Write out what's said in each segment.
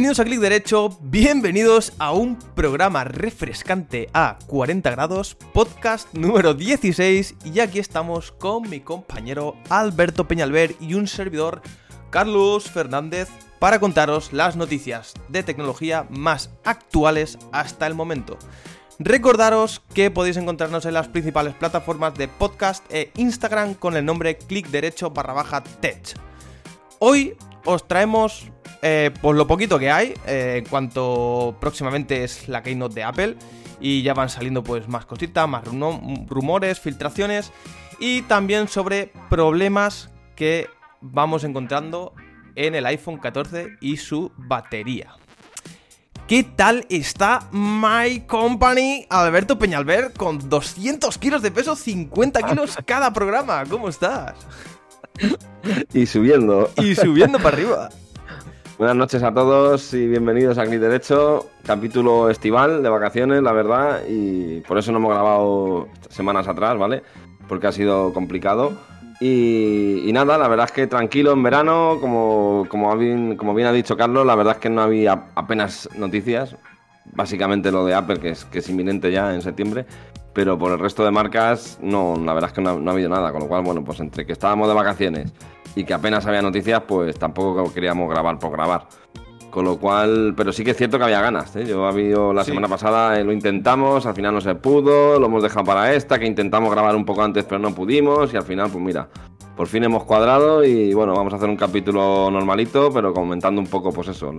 bienvenidos a Clic Derecho, bienvenidos a un programa refrescante a 40 grados, podcast número 16 y aquí estamos con mi compañero Alberto Peñalver y un servidor Carlos Fernández para contaros las noticias de tecnología más actuales hasta el momento. Recordaros que podéis encontrarnos en las principales plataformas de podcast e Instagram con el nombre clic derecho barra baja tech. Hoy os traemos eh, pues lo poquito que hay eh, en cuanto próximamente es la keynote de Apple y ya van saliendo pues más cositas, más rumores, filtraciones y también sobre problemas que vamos encontrando en el iPhone 14 y su batería. ¿Qué tal está My Company Alberto Peñalver con 200 kilos de peso, 50 kilos cada programa? ¿Cómo estás? Y subiendo. Y subiendo para arriba. Buenas noches a todos y bienvenidos a Clic Derecho, capítulo estival de vacaciones, la verdad, y por eso no hemos grabado semanas atrás, ¿vale? Porque ha sido complicado. Y, nada, la verdad es que tranquilo en verano, como, como, bien, como bien ha dicho Carlos, la verdad es que no había apenas noticias. Básicamente lo de Apple, que es, que es inminente ya en septiembre. Pero por el resto de marcas, no, la verdad es que no, ha habido nada. Con lo cual, bueno, pues entre que estábamos de vacaciones y que apenas había noticias, pues tampoco queríamos grabar por grabar. Con lo cual, pero sí que es cierto que había ganas. ¿eh? Yo había la semana pasada, eh, lo intentamos, al final no se pudo, lo hemos dejado para esta, que intentamos grabar un poco antes, pero no pudimos. Y al final, pues mira, por fin hemos cuadrado y bueno, vamos a hacer un capítulo normalito, pero comentando un poco, pues eso,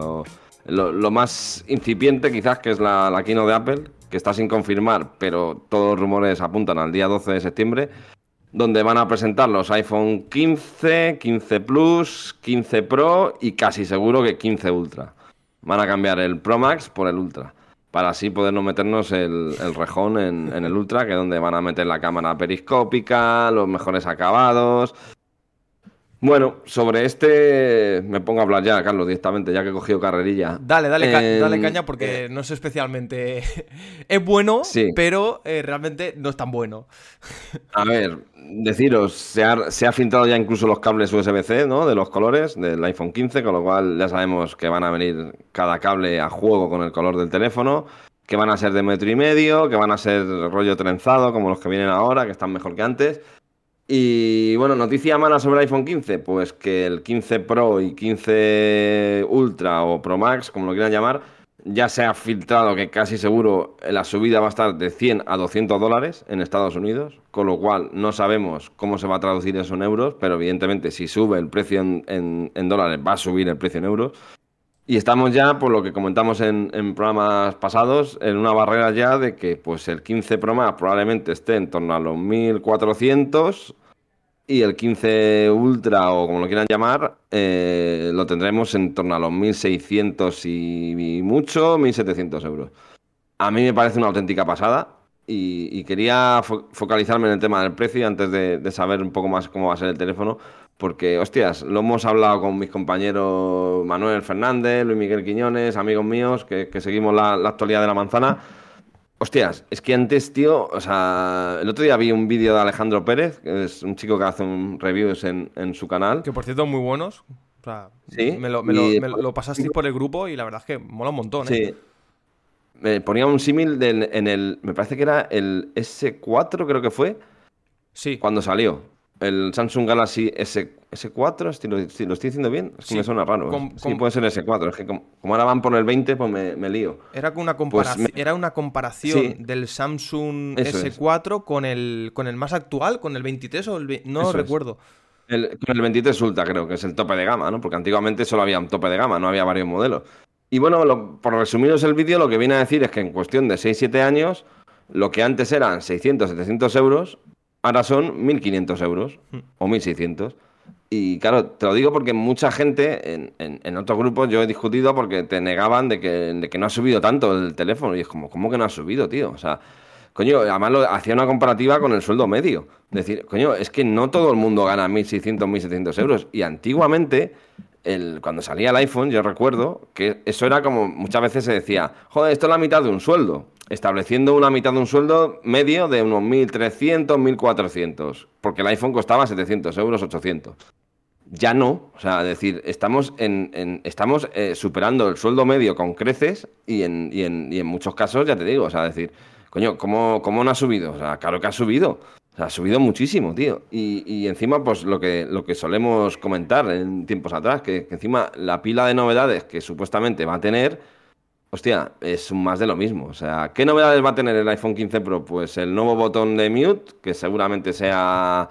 lo, más incipiente quizás, que es la, la Kino de Apple, que está sin confirmar, pero todos los rumores apuntan al día 12 de septiembre donde van a presentar los iPhone 15, 15 Plus, 15 Pro y casi seguro que 15 Ultra. Van a cambiar el Pro Max por el Ultra, para así podernos meternos el, rejón en, en, el Ultra, que es donde van a meter la cámara periscópica, los mejores acabados, bueno, sobre este me pongo a hablar ya, Carlos, directamente, ya que he cogido carrerilla. Dale, dale, dale caña porque eh, no es especialmente... es bueno, pero eh, realmente no es tan bueno. a ver, deciros, se ha, se ha filtrado ya incluso los cables USB-C, ¿no? De los colores del iPhone 15, con lo cual ya sabemos que van a venir cada cable a juego con el color del teléfono, que van a ser de metro y medio, que van a ser rollo trenzado, como los que vienen ahora, que están mejor que antes. Y bueno, noticia mala sobre el iPhone 15, pues que el 15 Pro y 15 Ultra o Pro Max, como lo quieran llamar, ya se ha filtrado que casi seguro la subida va a estar de 100 a 200 dólares en Estados Unidos, con lo cual no sabemos cómo se va a traducir eso en euros, pero evidentemente si sube el precio en, dólares va a subir el precio en euros. Y estamos ya, por lo que comentamos en, en, programas pasados, en una barrera ya de que pues el 15 Pro Max probablemente esté en torno a los 1400 y el 15 Ultra, o como lo quieran llamar, eh, lo tendremos en torno a los 1.600 y, mucho, 1.700 euros. A mí me parece una auténtica pasada y, quería focalizarme en el tema del precio antes de, saber un poco más cómo va a ser el teléfono, porque, hostias, lo hemos hablado con mis compañeros Manuel Fernández, Luis Miguel Quiñones, amigos míos, que, seguimos la actualidad de la manzana. Hostias, es que antes, tío, o sea, el otro día vi un vídeo de Alejandro Pérez, que es un chico que hace un reviews en, su canal. Que por cierto, muy buenos. O sea, ¿Sí? me, lo, me, lo, pasasteis por el grupo y la verdad es que mola un montón, ¿eh? Sí. Me ponía un símil en el. Me parece que era el S4, creo que fue. Sí. Cuando salió el Samsung Galaxy S, S4, si lo, estoy diciendo bien, es que me suena raro. ¿eh? sí, puede ser S4, es que como, ahora van por el 20, pues me, lío. Era una, pues era una comparación del Samsung S4 con, el, con el más actual, con el 23 o el... No recuerdo. El, con el 23 Ultra creo que es el tope de gama, ¿no? Porque antiguamente solo había un tope de gama, no había varios modelos. Y bueno, por resumiros el vídeo, lo que viene a decir es que en cuestión de 6-7 años, lo que antes eran 600-700 euros, ahora son 1.500 euros o 1.600. Y claro, te lo digo porque mucha gente en, en, otros grupos yo he discutido porque te negaban de que, de que, no ha subido tanto el teléfono. Y es como, ¿cómo que no ha subido, tío? O sea, coño, además lo, hacía una comparativa con el sueldo medio. Es decir, coño, es que no todo el mundo gana 1.600, 1.700 euros. Y antiguamente, el, cuando salía el iPhone, yo recuerdo que eso era como, muchas veces se decía, joder, esto es la mitad de un sueldo estableciendo una mitad de un sueldo medio de unos 1.300, 1.400, porque el iPhone costaba 700 euros, 800. ya no. O sea, es decir, estamos, en, estamos eh, superando el sueldo medio con creces y en, y, en, y en muchos casos, ya te digo, o sea, es decir, coño, ¿cómo, ¿cómo no ha subido? O sea, claro que ha subido. O ha subido muchísimo, tío. Y, y encima, pues lo que, lo que solemos comentar en tiempos atrás, que, que encima la pila de novedades que supuestamente va a tener Hostia, es más de lo mismo. O sea, ¿qué novedades va a tener el iPhone 15 Pro? Pues el nuevo botón de mute, que seguramente sea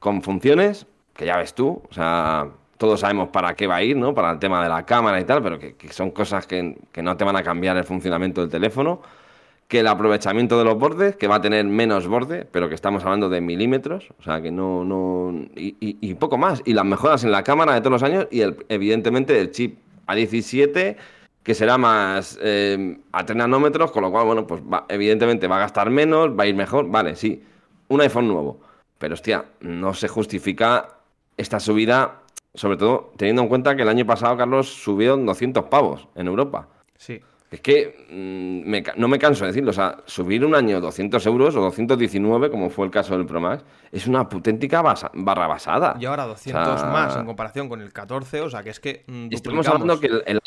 con funciones, que ya ves tú. O sea, todos sabemos para qué va a ir, ¿no? Para el tema de la cámara y tal, pero que, son cosas que, no te van a cambiar el funcionamiento del teléfono. Que el aprovechamiento de los bordes, que va a tener menos borde, pero que estamos hablando de milímetros, o sea, que no. no y, poco más. Y las mejoras en la cámara de todos los años y, el, evidentemente, el chip A17 que será más eh, a 3 nanómetros, con lo cual, bueno, pues evidentemente va a gastar menos, va a ir mejor, vale, sí, un iPhone nuevo. Pero hostia, no se justifica esta subida, sobre todo teniendo en cuenta que el año pasado, Carlos, subió 200 pavos en Europa. Sí. Es que mm, no me canso de decirlo, o sea, subir un año 200 euros o 219, como fue el caso del Pro Max, es una auténtica barra basada. Y ahora 200 más en comparación con el 14, o sea, que es que. Mm, estamos hablando que el,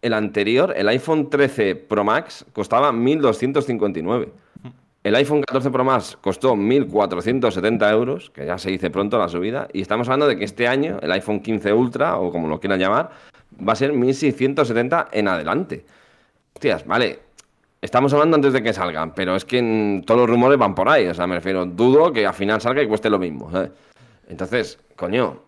el anterior, el iPhone 13 Pro Max, costaba 1.259. El iPhone 14 Pro Max costó 1.470 euros, que ya se dice pronto la subida, y estamos hablando de que este año el iPhone 15 Ultra, o como lo quieran llamar, va a ser 1.670 en adelante. Hostias, vale, estamos hablando antes de que salgan, pero es que todos los rumores van por ahí, o sea, me refiero, dudo que al final salga y cueste lo mismo. Entonces, coño,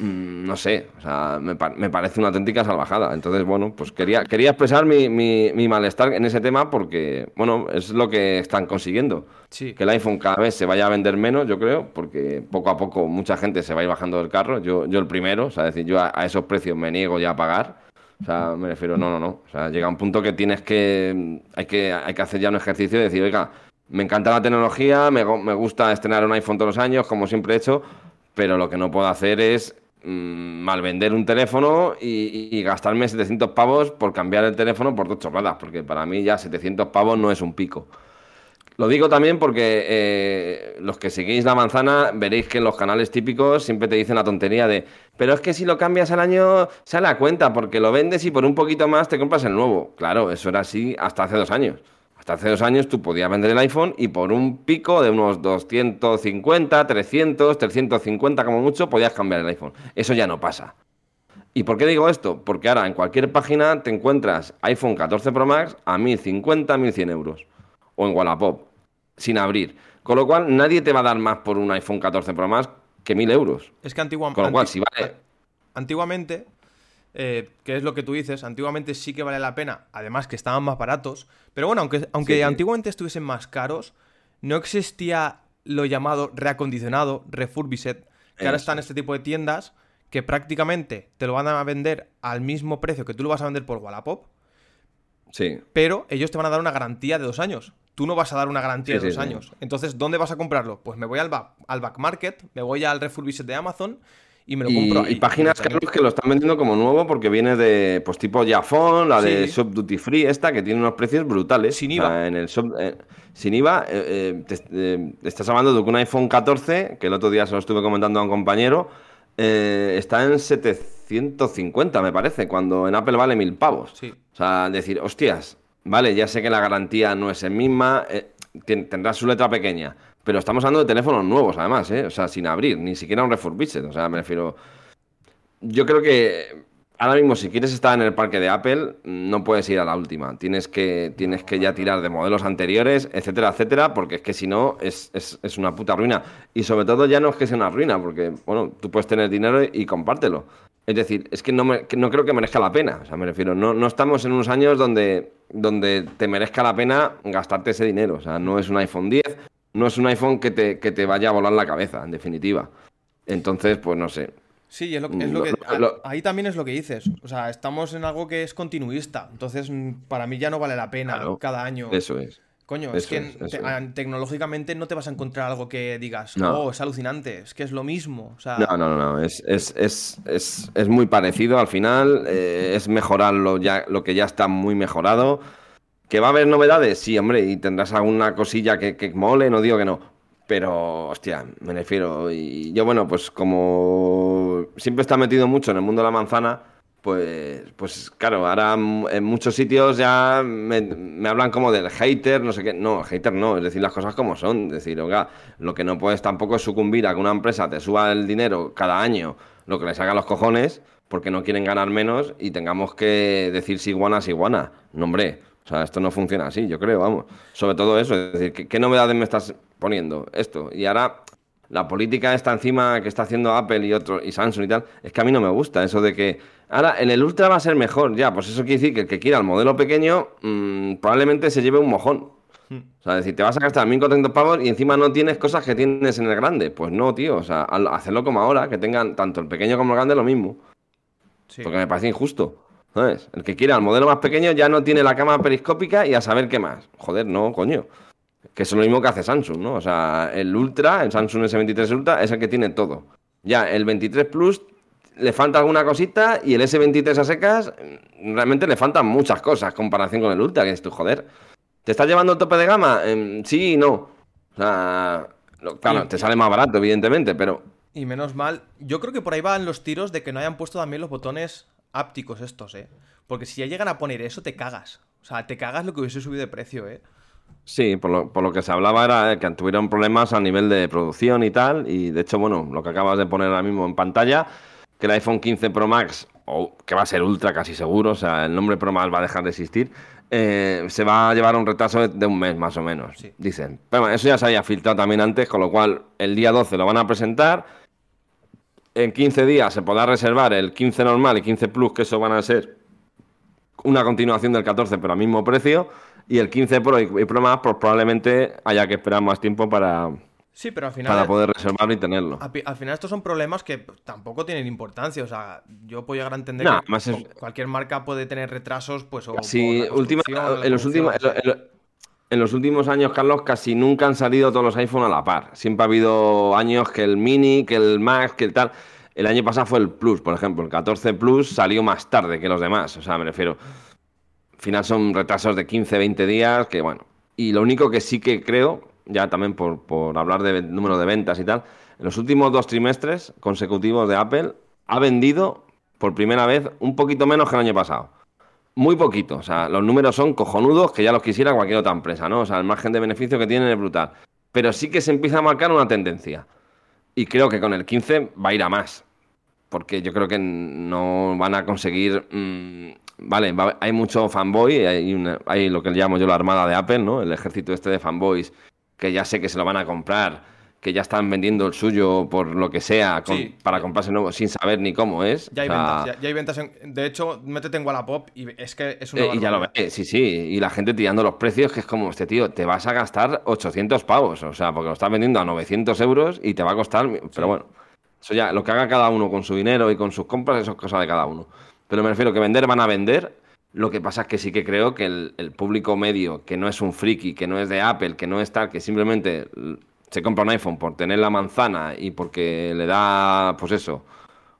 Mm, no sé, o sea, me, parece una auténtica salvajada. Entonces, bueno, pues quería, quería expresar mi, mi, malestar en ese tema porque, bueno, es lo que están consiguiendo. Que el iPhone cada vez se vaya a vender menos, yo creo, porque poco a poco mucha gente se va a ir bajando del carro. Yo, yo el primero, o sea, decir, yo a, esos precios me niego ya a pagar. O sea, me refiero, no, no, no. O sea, llega un punto que tienes que, hay que, hay que hacer ya un ejercicio de decir, oiga, me encanta la tecnología, me, me gusta estrenar un iPhone todos los años, como siempre he hecho, pero lo que no puedo hacer es Mm, mal vender un teléfono y, gastarme 700 pavos por cambiar el teléfono por dos chorradas, porque para mí ya 700 pavos no es un pico. Lo digo también porque eh, los que seguís la manzana veréis que en los canales típicos siempre te dicen la tontería de, pero es que si lo cambias al año sale a cuenta porque lo vendes y por un poquito más te compras el nuevo. Claro, eso era así hasta hace dos años hace dos años tú podías vender el iPhone y por un pico de unos 250, 300, 350 como mucho, podías cambiar el iPhone. Eso ya no pasa. ¿Y por qué digo esto? Porque ahora en cualquier página te encuentras iPhone 14 Pro Max a 1050, 1100 euros. O en Wallapop, sin abrir. Con lo cual nadie te va a dar más por un iPhone 14 Pro Max que 1000 euros. Es que antiguamente... Con lo cual, si vale... Antiguamente eh, que es lo que tú dices, antiguamente sí que vale la pena, además que estaban más baratos, pero bueno, aunque, aunque antiguamente estuviesen más caros, no existía lo llamado reacondicionado, refurbished, que ahora están este tipo de tiendas que prácticamente te lo van a vender al mismo precio que tú lo vas a vender por Wallapop. Sí. Pero ellos te van a dar una garantía de dos años. Tú no vas a dar una garantía de dos años. Entonces, ¿dónde vas a comprarlo? Pues me voy al, al back market, me voy al refurbished de Amazon y me lo compro. Y, páginas que lo están vendiendo como nuevo porque viene de, pues tipo Jafón, la de Shop Duty Free, esta, que tiene unos precios brutales. Sin IVA. en el eh, sin IVA, eh, eh, te, estás hablando de que un iPhone 14, que el otro día se lo estuve comentando a un compañero, está en 750, me parece, cuando en Apple vale mil pavos. O sea, decir, hostias, vale, ya sé que la garantía no es el misma, tendrá su letra pequeña pero estamos hablando de teléfonos nuevos, además, ¿eh? O sea, sin abrir, ni siquiera un refurbished. O sea, me refiero. Yo creo que ahora mismo, si quieres estar en el parque de Apple, no puedes ir a la última. Tienes que, tienes que ya tirar de modelos anteriores, etcétera, etcétera, porque es que si no, es, una puta ruina. Y sobre todo, ya no es que sea una ruina, porque, bueno, tú puedes tener dinero y compártelo. Es decir, es que no, no creo que merezca la pena. O sea, me refiero, no, no estamos en unos años donde, donde te merezca la pena gastarte ese dinero. O sea, no es un iPhone 10, no es un iPhone que te, que te vaya a volar la cabeza, en definitiva. Entonces, pues no sé. Sí, es lo, que. ahí también es lo que dices. O sea, estamos en algo que es continuista. Entonces, mm, para mí ya no vale la pena cada año. Eso es. Coño, es que tecnológicamente no te vas a encontrar algo que digas, oh, es alucinante, es que es lo mismo. no, no, no, es, es, es, es, muy parecido al final, eh, es mejorar ya, lo que ya está muy mejorado. ¿Que va a haber novedades? Sí, hombre, y tendrás alguna cosilla que, mole, no digo que no. Pero, hostia, me refiero. Y yo, bueno, pues como siempre está metido mucho en el mundo de la manzana, pues, pues claro, ahora en muchos sitios ya me, hablan como del hater, no sé qué. No, hater no, es decir, las cosas como son. Es decir, oiga, lo que no puedes tampoco es sucumbir a que una empresa te suba el dinero cada año, lo que les haga los cojones, porque no quieren ganar menos y tengamos que decir si iguana es iguana. No, hombre. O sea, esto no funciona así, yo creo, vamos. Sobre todo eso, es decir, ¿qué, novedades me estás poniendo? Esto. Y ahora, la política está encima que está haciendo Apple y otros, y Samsung y tal, es que a mí no me gusta eso de que. Ahora, en el Ultra va a ser mejor, ya, pues eso quiere decir que el que quiera el modelo pequeño mm, probablemente se lleve un mojón. Hmm. O sea, decir, te vas a gastar 1.400 pavos y encima no tienes cosas que tienes en el grande. Pues no, tío. O sea, hacerlo como ahora, que tengan tanto el pequeño como el grande lo mismo. Porque me parece injusto. El que quiera el modelo más pequeño ya no tiene la cámara periscópica y a saber qué más. Joder, no, coño. Que es lo mismo que hace Samsung, ¿no? O sea, el Ultra, el Samsung S23 Ultra, es el que tiene todo. Ya, el 23 Plus le falta alguna cosita y el S23 a secas realmente le faltan muchas cosas en comparación con el Ultra, que es tu joder. ¿Te estás llevando el tope de gama? Em, sí y no. O sea, claro, te sale más barato, evidentemente, pero... Y menos mal, yo creo que por ahí van los tiros de que no hayan puesto también los botones ápticos estos, ¿eh? Porque si ya llegan a poner eso, te cagas. O sea, te cagas lo que hubiese subido de precio, ¿eh? Sí, por lo, por lo que se hablaba era que tuvieron problemas a nivel de producción y tal. Y de hecho, bueno, lo que acabas de poner ahora mismo en pantalla, que el iPhone 15 Pro Max, o que va a ser ultra casi seguro, o sea, el nombre Pro Max va a dejar de existir, eh, se va a llevar un retraso de, un mes más o menos, dicen. Pero bueno, eso ya se había filtrado también antes, con lo cual el día 12 lo van a presentar en 15 días se podrá reservar el 15 normal y 15 Plus, que eso van a ser una continuación del 14, pero al mismo precio. Y el 15 Pro y, Pro más, pues probablemente haya que esperar más tiempo para, Sí, pero al final. Para poder reservarlo y tenerlo. Al, final, estos son problemas que tampoco tienen importancia. O sea, yo puedo llegar a entender que cualquier marca puede tener retrasos, pues. O, sí, última, en, los últimos, en, los últimos años, Carlos, casi nunca han salido todos los iPhone a la par. Siempre ha habido años que el Mini, que el Max, que el tal. El año pasado fue el Plus, por ejemplo. El 14 Plus salió más tarde que los demás. O sea, me refiero. Al final son retrasos de 15, 20 días, que bueno. Y lo único que sí que creo, ya también por, hablar de número de ventas y tal, en los últimos dos trimestres consecutivos de Apple ha vendido por primera vez un poquito menos que el año pasado. Muy poquito. O sea, los números son cojonudos que ya los quisiera cualquier otra empresa, ¿no? O sea, el margen de beneficio que tienen es brutal. Pero sí que se empieza a marcar una tendencia. Y creo que con el 15 va a ir a más porque yo creo que no van a conseguir... Mm, vale, hay mucho fanboy, hay, hay lo que llamo yo la armada de Apple, ¿no? El ejército este de fanboys que ya sé que se lo van a comprar, que ya están vendiendo el suyo por lo que sea para comprarse nuevo sin saber ni cómo es. Ya hay ventas, ya, hay ventas. de hecho, métete en Wallapop y es que es una. Eh, y ya lo ves, sí, sí. Y la gente tirando los precios, que es como, este tío, te vas a gastar 800 pavos, o sea, porque lo estás vendiendo a 900 euros y te va a costar. Pero bueno. Eso ya, lo que haga cada uno con su dinero y con sus compras, eso es cosa de cada uno. Pero me refiero que vender van a vender. Lo que pasa es que sí que creo que el, público medio, que no es un friki, que no es de Apple, que no es tal, que simplemente se compra un iPhone por tener la manzana y porque le da, pues eso,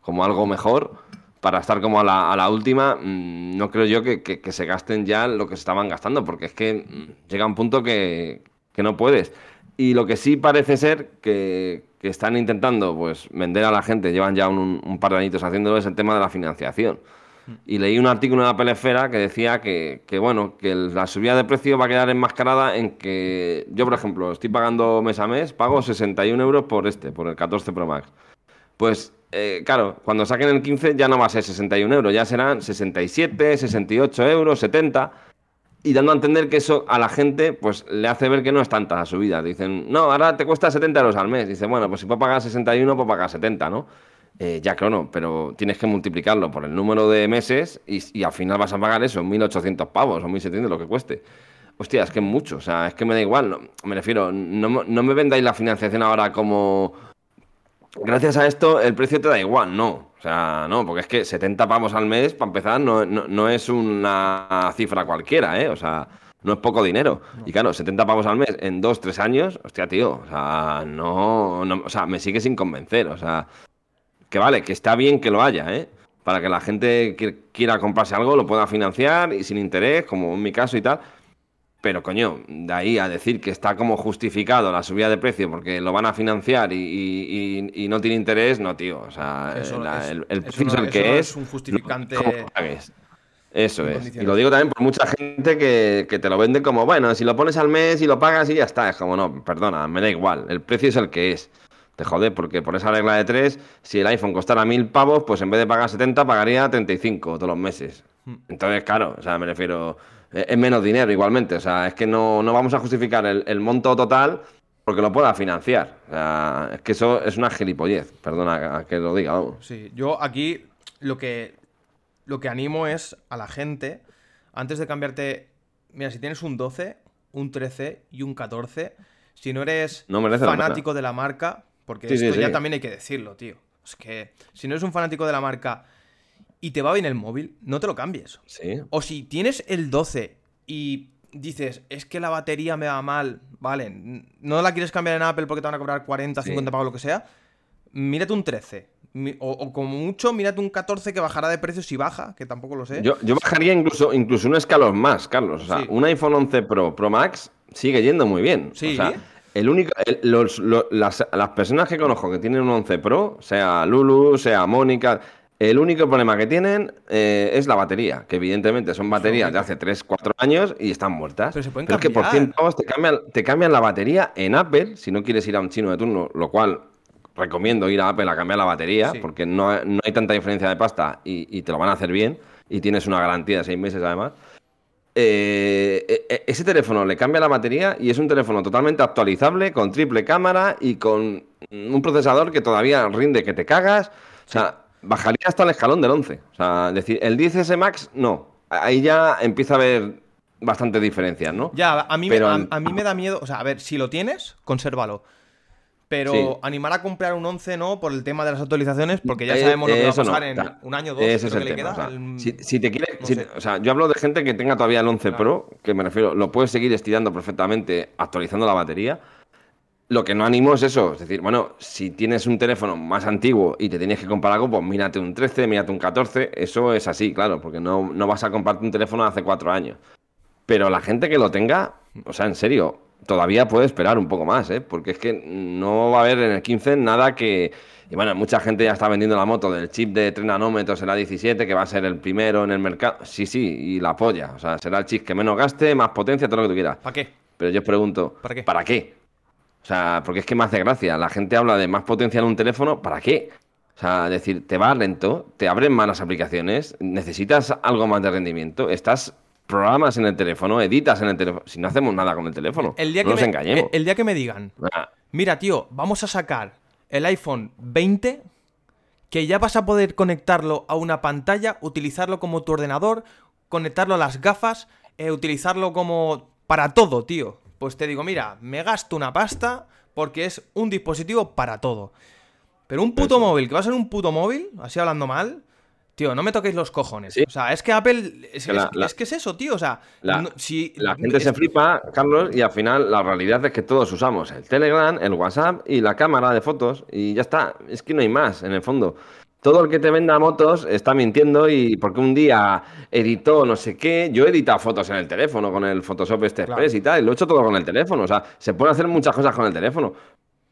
como algo mejor, para estar como a la, última, mm, no creo yo que, se gasten ya lo que se estaban gastando, porque es que mm, llega un punto que, que no puedes. Y lo que sí parece ser que, que están intentando pues vender a la gente, llevan ya un, par de añitos haciéndolo, es el tema de la financiación. Y leí un artículo en la Pelesfera que decía que, bueno, que la subida de precio va a quedar enmascarada en que yo, por ejemplo, estoy pagando mes a mes, pago 61 euros por este, por el 14 Pro Max. Pues, eh, claro, cuando saquen el 15 ya no va a ser 61 euros, ya serán 67, 68 euros, 70 y dando a entender que eso a la gente pues le hace ver que no es tanta la subida. Dicen, no, ahora te cuesta 70 euros al mes. Dice, bueno, pues si puedo pagar 61, puedo pagar 70, ¿no? Eh, ya, claro, pero tienes que multiplicarlo por el número de meses y, al final vas a pagar eso, 1.800 pavos o 1.700, lo que cueste. Hostia, es que es mucho, o sea, es que me da igual, me refiero, no, no me vendáis la financiación ahora como... Gracias a esto el precio te da igual, no. O sea, no, porque es que 70 pavos al mes, para empezar, no, no, es una cifra cualquiera, ¿eh? O sea, no es poco dinero. Y claro, 70 pavos al mes en dos, tres años, hostia, tío, o sea, no, o sea, me sigue sin convencer, o sea, que vale, que está bien que lo haya, ¿eh? Para que la gente que quiera comprarse algo lo pueda financiar y sin interés, como en mi caso y tal. Pero coño, de ahí a decir que está como justificado la subida de precio porque lo van a financiar y, y- y no tiene interés, no, tío. O sea, Eso la- es- el, el eso no- el que es. es un justificante no-. Eso es. Y lo digo también por mucha gente que, que te lo vende como, bueno, si lo pones al mes y lo pagas y ya está. Es como, no, perdona, me da igual. El precio es el que es. Te jode, porque por esa regla de tres, si el iPhone costara mil pavos, pues en vez de pagar 70, pagaría 35 todos los meses. Hmm. Entonces, claro, o sea, me refiero, es menos dinero igualmente. O sea, es que no, no vamos a justificar el, el monto total porque lo pueda financiar. O sea, es que eso es una gilipollez. Perdona que lo diga, vamos. Sí, yo aquí lo que, lo que animo es a la gente, antes de cambiarte, mira, si tienes un 12, un 13 y un 14, si no eres No la fanático de la marca, porque Sí, sí, esto ya también hay que decirlo, tío. Es que si no eres un fanático de la marca y te va bien el móvil, no te lo cambies. Sí. O si tienes el 12 y dices, es que la batería me va mal, vale, no la quieres cambiar en Apple porque te van a cobrar 40, Sí. 50 pavos, lo que sea, mírate un 13. Mi- O, o como mucho, mírate un 14 que bajará de precio si baja, que tampoco lo sé. Yo, yo bajaría incluso, incluso un escalón más, Carlos. O sea, Sí. un iPhone 11 Pro Pro Max sigue yendo muy bien. Sí. O sea, el único, el- los- lo- las, las personas que conozco que tienen un 11 Pro, sea Lulu, sea Mónica, el único problema que tienen eh, es la batería, que evidentemente son baterías de hace 3, 4 años y están muertas. Pero se pueden es que por cambiar. 100 pavos te cambian, te cambian la batería en Apple, si no quieres ir a un chino de turno, lo cual recomiendo ir a Apple a cambiar la batería, Sí. porque no, hay- no hay tanta diferencia de pasta y, y te lo van a hacer bien y tienes una garantía de seis meses además. Eh, e- e- ese teléfono le cambia la batería y es un teléfono totalmente actualizable, con triple cámara y con un procesador que todavía rinde que te cagas. O sea, bajaría hasta el escalón del 11. O sea, decir, el 10S Max, no. Ahí ya empieza a haber bastantes diferencias, ¿no? Ya, a mí, Pero me, a, en- a mí me da miedo, o sea, a ver, si lo tienes, consérvalo. Pero Sí. animar a comprar un 11 no por el tema de las actualizaciones, porque ya Eh, sabemos lo que va a no, pasar en un año o dos. Ese es el que le tema. queda. o sea, al- si, si te quiere, no si- sé. o sea, yo hablo de gente que tenga todavía el 11 Pro, que me refiero, lo puedes seguir estirando perfectamente, actualizando la batería. Lo que no animo es eso, es decir, bueno, si tienes un teléfono más antiguo y te tienes que comprar algo, pues mírate un 13, mírate un 14, eso es así, claro, porque no, no vas a comprarte un teléfono de hace cuatro años. Pero la gente que lo tenga, o sea, en serio, todavía puede esperar un poco más, ¿eh? Porque es que no va a haber en el 15 nada que... Y bueno, mucha gente ya está vendiendo la moto del chip de 3 nanómetros, el A17, que va a ser el primero en el mercado. Sí, sí, y la polla. O sea, será el chip que menos gaste, más potencia, todo lo que tú quieras. ¿Para qué? Pero yo os pregunto, ¿Para qué? ¿Para qué? O sea, porque es que me hace gracia. La gente habla de más potencia en un teléfono, ¿para qué? O sea, decir, te va lento, te abren malas aplicaciones, necesitas algo más de rendimiento, estás programas en el teléfono, editas en el teléfono. Si no hacemos nada con el teléfono, El día, no que nos me, engañemos. el- el día que me digan, Ah, mira, tío, vamos a sacar el iPhone 20, que ya vas a poder conectarlo a una pantalla, utilizarlo como tu ordenador, conectarlo a las gafas, eh, utilizarlo como para todo, tío. Pues te digo, mira, me gasto una pasta porque es un dispositivo para todo. Pero un puto Eso. móvil, que va a ser un puto móvil, así hablando mal, tío, no me toquéis los cojones. Sí. O sea, es que Apple. Es, Que la- es- la- es que es eso, tío. O sea, La- no- si, La gente es- se flipa, Carlos, y al final la realidad es que todos usamos el Telegram, el WhatsApp y la cámara de fotos y ya está. Es que no hay más, en el fondo. Todo el que te venda motos está mintiendo y porque un día editó no sé qué. Yo he editado fotos en el teléfono con el Photoshop este Claro. Express y tal, y lo he hecho todo con el teléfono. O sea, se pueden hacer muchas cosas con el teléfono,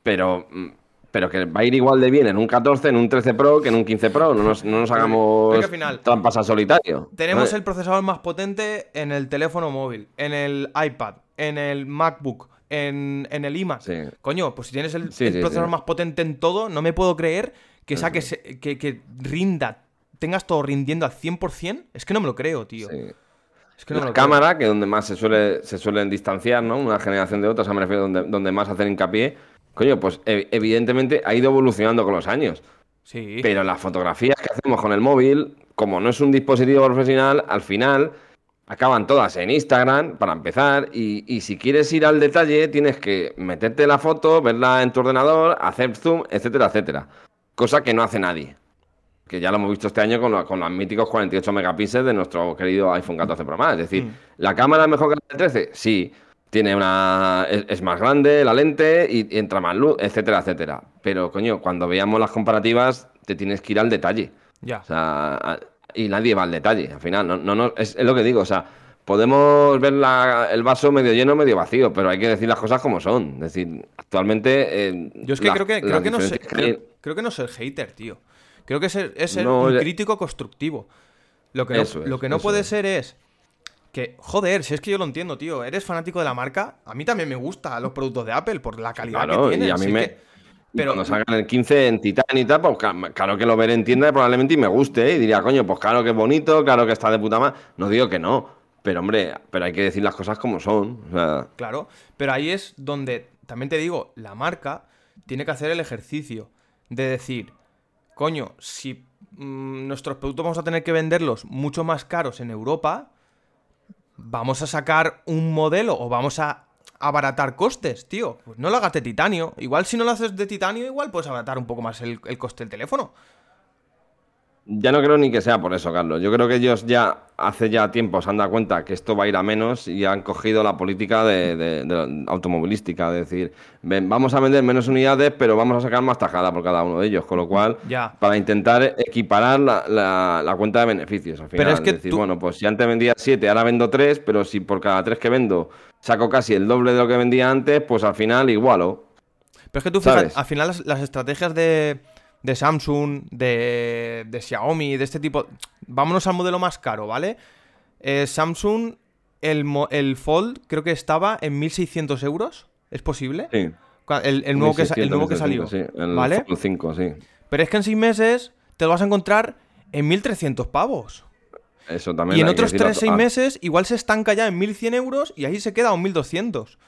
pero, mm, pero que va a ir igual de bien en un 14, en un 13 Pro que en un 15 Pro. No nos, no nos hagamos final- trampas al solitario. Tenemos el procesador más potente en el teléfono móvil, en el iPad, en el MacBook, en, en el iMac. Sí. Coño, pues si tienes el, Sí, el sí, procesador más potente en todo, no me puedo creer que saques, eh, que, que rinda, tengas todo rindiendo al 100%. Es que no me lo creo, tío. Sí. Es que no me la lo creo. cámara, que es donde más se suele se suelen distanciar, ¿no? Una generación de otras, me refiero donde, donde más hacen hincapié. Coño, pues e- evidentemente ha ido evolucionando con los años. Sí. Pero las fotografías que hacemos con el móvil, como no es un dispositivo profesional, al final acaban todas en Instagram, para empezar, y, y si quieres ir al detalle, tienes que meterte la foto, verla en tu ordenador, hacer zoom, etcétera, etcétera. Cosa que no hace nadie. Que ya lo hemos visto este año con, lo- con los míticos 48 megapíxeles de nuestro querido iPhone 14 Pro Max. Es decir, Mm. ¿la cámara es mejor que la del 13? Sí. Tiene una. Es, es más grande la lente y, y entra más luz, etcétera, etcétera. Pero, coño, cuando veamos las comparativas, te tienes que ir al detalle. Ya. O sea, y nadie va al detalle, al final. No, no, no, es, es lo que digo, o sea, podemos ver la- el vaso medio lleno, medio vacío, pero hay que decir las cosas como son. Es decir, actualmente. eh, Yo es que la- creo que, creo que no hay- creo, creo que no es ser hater, tío. Creo que es ser, es ser No, un ya- crítico constructivo. Lo que no, es, lo que no puede es. ser es que, joder, si es que yo lo entiendo, tío. Eres fanático de la marca. A mí también me gustan los productos de Apple por la calidad Claro, que tienen. y a mí me. que- y pero- cuando salgan el 15 en Titan y tal, pues claro que lo veré en tienda probablemente y me guste, ¿eh? y diría, coño, pues claro que es bonito, claro que está de puta madre. No digo que no, pero hombre, pero hay que decir las cosas como son. O sea, Claro, pero ahí es donde, también te digo, la marca tiene que hacer el ejercicio de decir, coño, si mm, nuestros productos vamos a tener que venderlos mucho más caros en Europa, vamos a sacar un modelo o vamos a abaratar costes, tío. Pues no lo hagas de titanio. Igual si no lo haces de titanio, igual puedes abaratar un poco más el, el coste del teléfono. Ya no creo ni que sea por eso, Carlos. Yo creo que ellos ya hace ya tiempo se han dado cuenta que esto va a ir a menos y han cogido la política de, de- de automovilística, de decir, ven, vamos a vender menos unidades, pero vamos a sacar más tajada por cada uno de ellos. Con lo cual, Ya. para intentar equiparar la, la- la cuenta de beneficios. Al final, Pero es que decir, tú- bueno, pues si antes vendía 7, ahora vendo 3, pero si por cada 3 que vendo saco casi el doble de lo que vendía antes, pues al final igualo. Pero es que tú al final las, las estrategias de, de Samsung, de, de Xiaomi, de este tipo. Vámonos al modelo más caro, ¿vale? Eh, Samsung, el, el Fold creo que estaba en 1600 euros. ¿Es posible? Sí. El, el nuevo, que, sa- el 1600, nuevo que salió. 1600, sí, el ¿Vale? Fold 5, sí. Pero es que en seis meses te lo vas a encontrar en 1300 pavos. Eso también Y en que otros decirlo 3-6 a- meses igual se estanca ya en 1100 euros y ahí se queda a un 1200.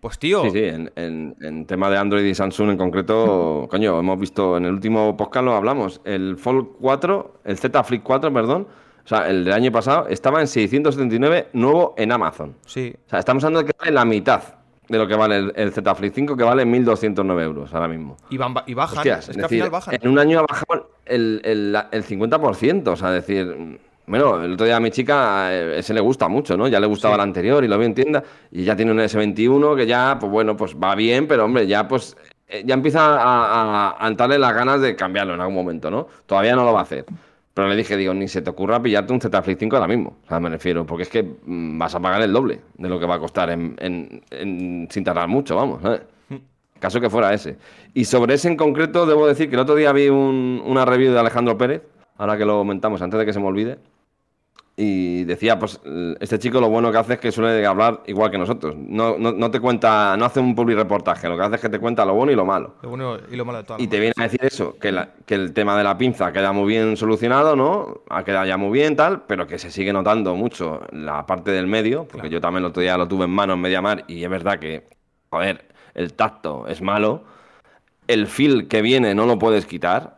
Pues tío, Sí, sí, en, en- en tema de Android y Samsung en concreto, coño, hemos visto en el último podcast lo hablamos, el Fold 4, el Z Flip 4, perdón, o sea, el del año pasado, estaba en 679 nuevo en Amazon. sí. O sea, estamos hablando de que vale la mitad de lo que vale el, el Z Flip 5, que vale 1.209 euros ahora mismo. Y, van- y bajan. Hostias, es es que al decir, final bajan. en un año ha bajado el, el, el 50%, o sea, decir, bueno, el otro día a mi chica eh, ese le gusta mucho, ¿no? Ya le gustaba Sí. el anterior y lo vi en tienda y ya tiene un S21 que ya, pues bueno, pues va bien, pero hombre, ya pues eh, ya empieza a, a, a entrarle las ganas de cambiarlo en algún momento, ¿no? Todavía no lo va a hacer. Pero le dije, digo, ni se te ocurra pillarte un Z Flip 5 ahora mismo. O sea, me refiero, porque es que mm, vas a pagar el doble de lo que va a costar en, en- en- sin tardar mucho, vamos, ¿sabes? Caso que fuera ese. Y sobre ese en concreto, debo decir que el otro día vi un- una review de Alejandro Pérez, ahora que lo comentamos, antes de que se me olvide. Y decía, pues, este chico lo bueno que hace es que suele hablar igual que nosotros. No, no, no te cuenta, no hace un public reportaje, lo que hace es que te cuenta lo bueno y lo malo. Lo bueno y lo malo de todas Y te viene a decir eso, que, la- que el tema de la pinza queda muy bien solucionado, ¿no? Ha quedado ya muy bien, tal, pero que se sigue notando mucho la parte del medio, porque Claro. yo también el otro día lo tuve en mano en Mediamar y es verdad que, joder, el tacto es malo, el feel que viene no lo puedes quitar,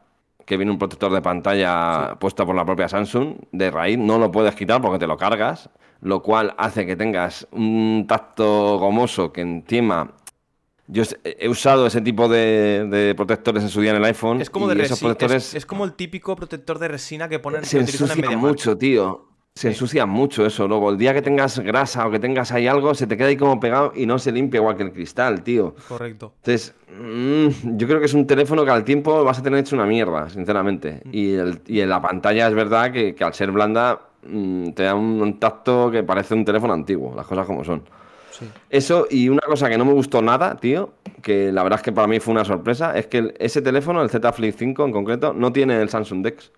que viene un protector de pantalla puesto por la propia Samsung de raíz, no lo puedes quitar porque te lo cargas, lo cual hace que tengas un tacto gomoso que encima... Yo he usado ese tipo de, de protectores en su día en el iPhone. Es como de esos protectores Es, es como el típico protector de resina que ponen se que utilizan en ensucian Mediamar. mucho, tío. Se Sí. ensucian mucho eso. Luego, el día que tengas grasa o que tengas ahí algo, se te queda ahí como pegado y no se limpia igual que el cristal, tío. Correcto. Entonces, mm, yo creo que es un teléfono que al tiempo vas a tener hecho una mierda, sinceramente. Mm. Y, el, y en la pantalla es verdad que, que al ser blanda mm, te da un, un tacto que parece un teléfono antiguo, las cosas como son. Sí. Eso y una cosa que no me gustó nada, tío, que la verdad es que para mí fue una sorpresa, es que el- ese teléfono, el Z Flip 5 en concreto, no tiene el Samsung Dex.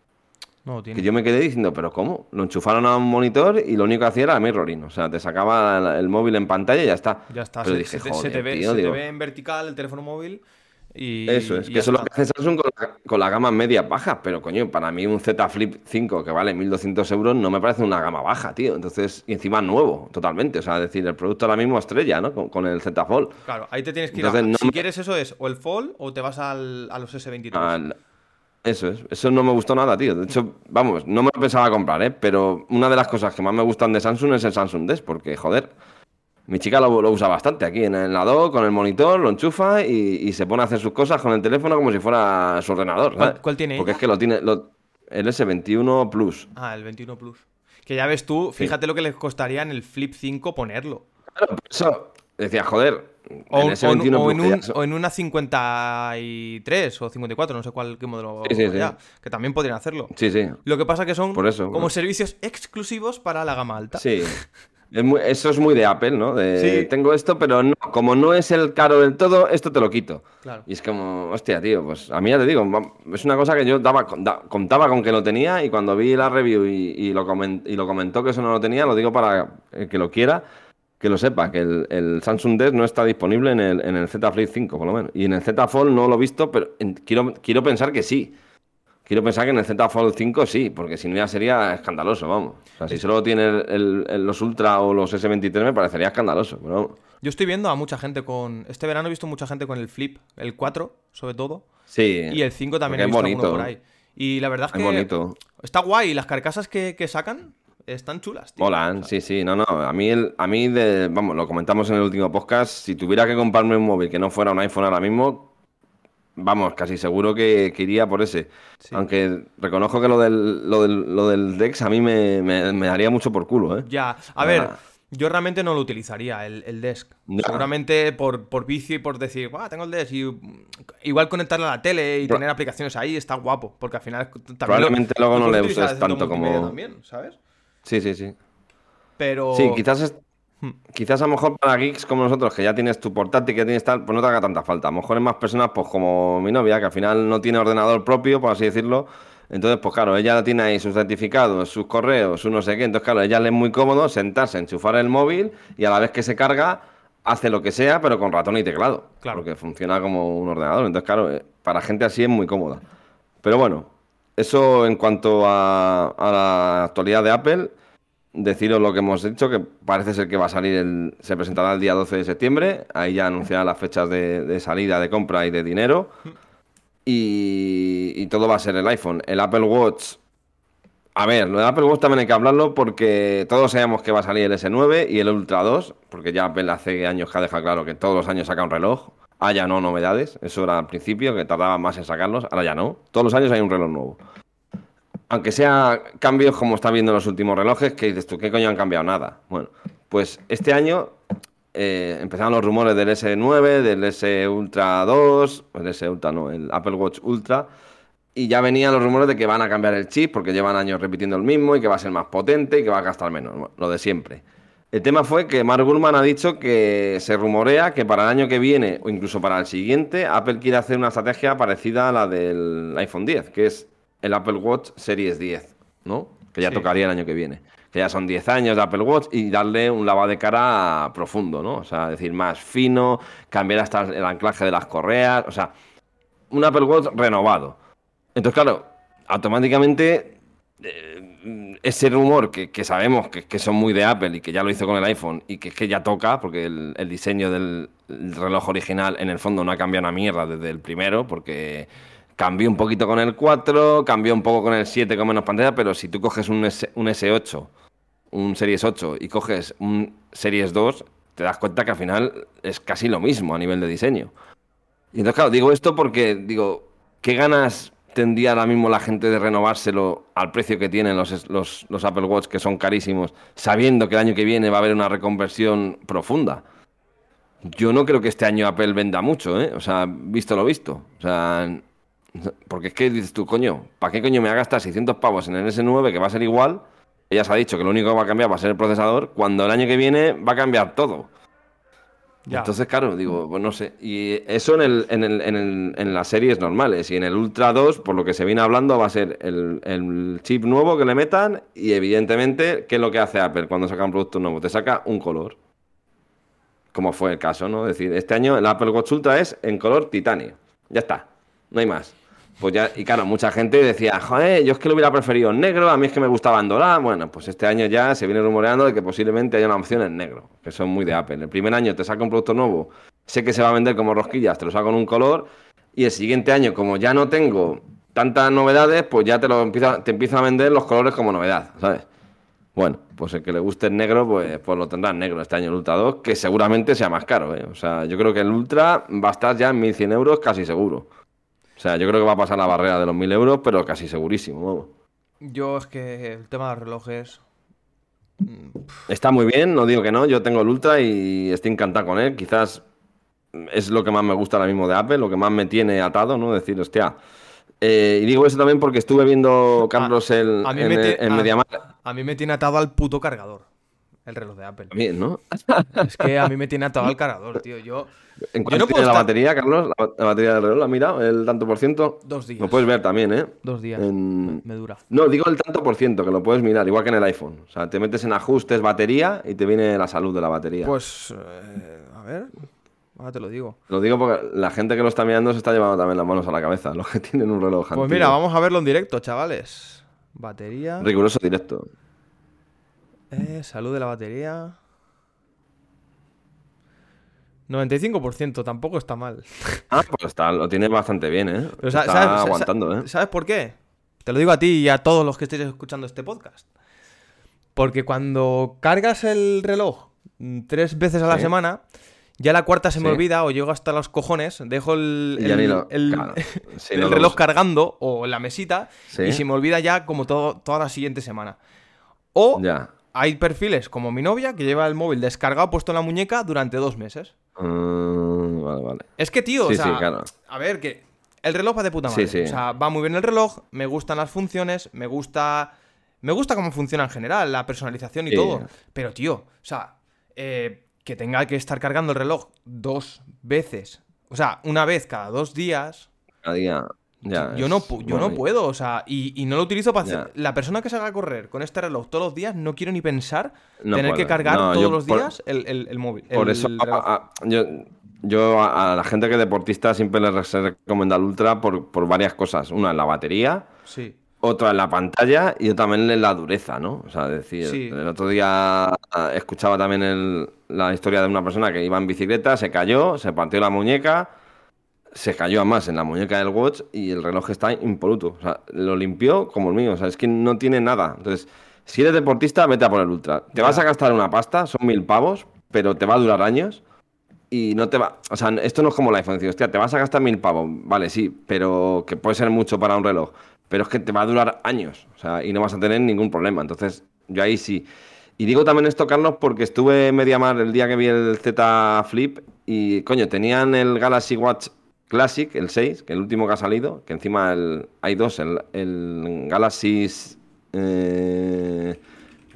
No, tiene. Que yo me quedé diciendo, ¿pero cómo? Lo enchufaron a un monitor y lo único que hacía era mirroring. O sea, te sacaba el, móvil en pantalla y ya está. Ya está. Pero se, dije, se joder, te ve, tío, se te ve en vertical el teléfono móvil y. Eso es, y que eso es lo que hace Samsung con la, con la gama media baja. Pero coño, para mí un Z Flip 5 que vale 1200 euros no me parece una gama baja, tío. Entonces, y encima nuevo, totalmente. O sea, es decir, el producto ahora mismo estrella, ¿no? Con, con el Z Fold. Claro, ahí te tienes que ir. a- no si me- quieres eso es o el Fold o te vas al, a los S23. Al- Eso es, eso no me gustó nada, tío. De hecho, vamos, no me lo pensaba comprar, ¿eh? Pero una de las cosas que más me gustan de Samsung es el Samsung Desk, porque, joder, mi chica lo, lo usa bastante aquí en el lado, con el monitor, lo enchufa y, y se pone a hacer sus cosas con el teléfono como si fuera su ordenador. ¿Cuál- cuál tiene Porque ella? es que lo tiene lo- el S21 Plus. Ah, el 21 Plus. Que ya ves tú, fíjate lo que les costaría en el Flip 5 ponerlo. Claro, por eso decía, joder, O, el o- S21 o en un- o en una 53 o 54, no sé cuál qué modelo. Sí, sí, sí. ya, que también podrían hacerlo. Sí, sí. Lo que pasa que son Por eso, como servicios exclusivos para la gama alta. Sí. eso es muy de Apple, ¿no? De. Tengo esto, pero no, como no es el caro del todo, esto te lo quito. Claro. Y es como, hostia, tío, pues a mí ya te digo, es una cosa que yo daba, da- contaba con que lo tenía y cuando vi la review y, y lo, y lo comentó que eso no lo tenía, lo digo para el que lo quiera, que lo sepa, que el, el Samsung Desk no está disponible en el, en el Z Flip 5, por lo menos. Y en el Z Fold no lo he visto, pero en- quiero, quiero pensar que sí. Quiero pensar que en el Z Fold 5 sí, porque si no ya sería escandaloso, vamos. O sea, si solo tiene el- los Ultra o los S23 me parecería escandaloso, pero vamos. Yo estoy viendo a mucha gente con. Este verano he visto mucha gente con el Flip, el 4, sobre todo. Sí. Y el 5 también he visto es bonito. por ahí. Y la verdad es Es que. bonito. Está guay. Las carcasas que, que sacan están chulas, tío. Molan, sí, sí, no, no. A mí, el, a mí de, vamos, lo comentamos en el último podcast. Si tuviera que comprarme un móvil que no fuera un iPhone ahora mismo, vamos, casi seguro que, que iría por ese. Sí. Aunque reconozco que lo del, lo del, lo del Dex a mí me, me, me daría mucho por culo, ¿eh? Ya, a ver, Ah. yo realmente no lo utilizaría, el, el desk. Seguramente por, por vicio y por decir, "Buah, tengo el desk. Y igual conectarlo a la tele y Pro- tener aplicaciones ahí está guapo. Porque al final también. lo- Probablemente luego no le uses tanto como- multimedia También, ¿sabes? Sí, sí, sí. Pero. Sí, quizás es- Hmm. Quizás a lo mejor para geeks como nosotros, que ya tienes tu portátil, que tienes tal, pues no te haga tanta falta. A lo mejor en más personas, pues como mi novia, que al final no tiene ordenador propio, por así decirlo. Entonces, pues claro, ella tiene ahí sus certificados, sus correos, su no sé qué. Entonces, claro, ella le es muy cómodo sentarse, enchufar el móvil y a la vez que se carga, hace lo que sea, pero con ratón y teclado. Claro. Porque funciona como un ordenador. Entonces, claro, eh, para gente así es muy cómoda. Pero bueno, eso en cuanto a, la actualidad de Apple, deciros lo que hemos dicho, que parece ser que va a salir, el, se presentará el día 12 de septiembre, ahí ya anunciará las fechas de, salida, de compra y de dinero, y, y todo va a ser el iPhone. El Apple Watch, a ver, lo del Apple Watch también hay que hablarlo porque todos sabemos que va a salir el S9 y el Ultra 2, porque ya Apple hace años que ha dejado claro que todos los años saca un reloj. O no novedades, eso era al principio, que tardaba más en sacarlos, ahora ya no. Todos los años hay un reloj nuevo. Aunque sea cambios como está viendo en los últimos relojes, que dices tú, ¿qué coño han cambiado? Nada. Bueno, pues este año eh, empezaron los rumores del S9, del S Ultra 2, el S Ultra no, el Apple Watch Ultra, y ya venían los rumores de que van a cambiar el chip porque llevan años repitiendo el mismo y que va a ser más potente y que va a gastar menos, lo de siempre. El tema fue que Mark Gurman ha dicho que se rumorea que para el año que viene o incluso para el siguiente Apple quiere hacer una estrategia parecida a la del iPhone 10, que es el Apple Watch Series 10, ¿no? Que ya Sí. tocaría el año que viene. Que ya son 10 años de Apple Watch y darle un lavado de cara profundo, ¿no? O sea, decir, más fino, cambiar hasta el anclaje de las correas, o sea, un Apple Watch renovado. Entonces, claro, automáticamente ese rumor que, sabemos que, son muy de Apple y que ya lo hizo con el iPhone y que es que ya toca, porque el, diseño del el reloj original en el fondo no ha cambiado una mierda desde el primero, porque cambió un poquito con el 4, cambió un poco con el 7 con menos pantalla, pero si tú coges un, S, un S8, un Series 8 y coges un Series 2, te das cuenta que al final es casi lo mismo a nivel de diseño. Y entonces, claro, digo esto porque, digo, ¿qué ganas tendría ahora mismo la gente de renovárselo al precio que tienen los, los, los Apple Watch, que son carísimos, sabiendo que el año que viene va a haber una reconversión profunda? Yo no creo que este año Apple venda mucho, ¿eh? O sea, visto lo visto. O sea, porque es que dices tú, coño, ¿para qué coño me va a gastar 600 pavos en el S9 que va a ser igual? Ella se ha dicho que lo único que va a cambiar va a ser el procesador, cuando el año que viene va a cambiar todo. Ya. Entonces, claro, digo, pues no sé. Y eso en, el, en, el, en, el, en las series normales. Y en el Ultra 2, por lo que se viene hablando, va a ser el, el chip nuevo que le metan. Y evidentemente, ¿qué es lo que hace Apple cuando saca un producto nuevo? Te saca un color. Como fue el caso, ¿no? Es decir, este año el Apple Watch Ultra es en color titanio. Ya está. No hay más. Pues ya, y claro, mucha gente decía, joder, yo es que lo hubiera preferido en negro, a mí es que me gustaba en dorado. Bueno, pues este año ya se viene rumoreando de que posiblemente haya una opción en negro, que son muy de Apple. El primer año te saca un producto nuevo, sé que se va a vender como rosquillas, te lo saco en un color, y el siguiente año, como ya no tengo tantas novedades, pues ya te lo empieza, te empiezan a vender los colores como novedad, ¿sabes? Bueno, pues el que le guste el negro, pues, pues lo tendrá en negro este año el Ultra 2, que seguramente sea más caro, ¿eh? O sea, yo creo que el Ultra va a estar ya en 1100 euros casi seguro. O sea, yo creo que va a pasar la barrera de los 1000 euros, pero casi segurísimo. Yo es que el tema de los relojes. mm, Está muy bien, no digo que no. Yo tengo el Ultra y estoy encantado con él. Quizás es lo que más me gusta ahora mismo de Apple, lo que más me tiene atado, ¿no? Decir, hostia. Eh, y digo eso también porque estuve viendo, Carlos, el, a mí en, me el- tie- en a- Mediamar. A mí me tiene atado al puto cargador. El reloj de Apple. Bien, ¿no? Es que a mí me tiene atado al cargador, tío. Yo. ¿En Yo cuánto no tiene puedo la estar- batería, Carlos? ¿La, la batería del reloj la has mirado? ¿El tanto por ciento? Dos días. Lo puedes ver también, ¿eh? Dos días. En- me dura. No, digo el tanto por ciento, que lo puedes mirar, igual que en el iPhone. O sea, te metes en ajustes, batería y te viene la salud de la batería. Pues. eh, a ver. Ahora te lo digo. Lo digo porque la gente que lo está mirando se está llevando también las manos a la cabeza, los que tienen un reloj Pues antiguo. mira, vamos a verlo en directo, chavales. Batería. Riguroso directo. Eh, salud de la batería. 95%, tampoco está mal. Ah, pues está, lo tiene bastante bien, ¿eh? Pero está ¿sabes, sa- aguantando, ¿eh? ¿Sabes por qué? Te lo digo a ti y a todos los que estéis escuchando este podcast. Porque cuando cargas el reloj mm, tres veces a la Sí. semana, ya la cuarta se me olvida o llego hasta los cojones, dejo el, el- lo- el- claro, sí, el no lo reloj uso. cargando o en la mesita y se me olvida ya como todo, toda la siguiente semana. O Ya. Hay perfiles como mi novia que lleva el móvil descargado puesto en la muñeca durante dos meses. Mm, vale, vale. Es que, tío, Sí, o sea, sí, claro. a ver, que el reloj va de puta madre. Sí, sí. O sea, va muy bien el reloj, me gustan las funciones, me gusta. Me gusta cómo funciona en general, la personalización y todo. Pero, tío, o sea, eh, que tenga que estar cargando el reloj dos veces. O sea, una vez cada dos días. Cada día. Ya, yo no, yo no puedo, o sea, y, y no lo utilizo para hacer. Ya. La persona que se haga a correr con este reloj todos los días, no quiero ni pensar No tener que cargar No, todos los por- días el, el- el móvil. Por el eso reloj. a- a- yo, yo a, a la gente que es deportista siempre les recomiendo el Ultra por, por varias cosas. Una, la batería. Sí. Otra en la pantalla y otra también en la dureza, ¿no? O sea, decir, Sí. el otro día ah, escuchaba también el- la historia de una persona que iba en bicicleta, se cayó, se partió la muñeca, se cayó además en la muñeca del watch y el reloj está impoluto. O sea, lo limpió como el mío, o sea, es que no tiene nada. Entonces, si eres deportista, vete a por el Ultra. Te vas a gastar una pasta, son mil pavos, pero te va a durar años. Y no te va. O sea, esto no es como el iPhone. Hostia, te vas a gastar mil pavos. Vale, sí, pero que puede ser mucho para un reloj. Pero es que te va a durar años. O sea, y no vas a tener ningún problema. Entonces, yo ahí sí. Y digo también esto, Carlos, porque estuve en Mediamar el día que vi el Z Flip. Y, coño, tenían el Galaxy Watch Classic, el 6, que es el último que ha salido. Que encima el- hay dos: el, el Galaxy. eh,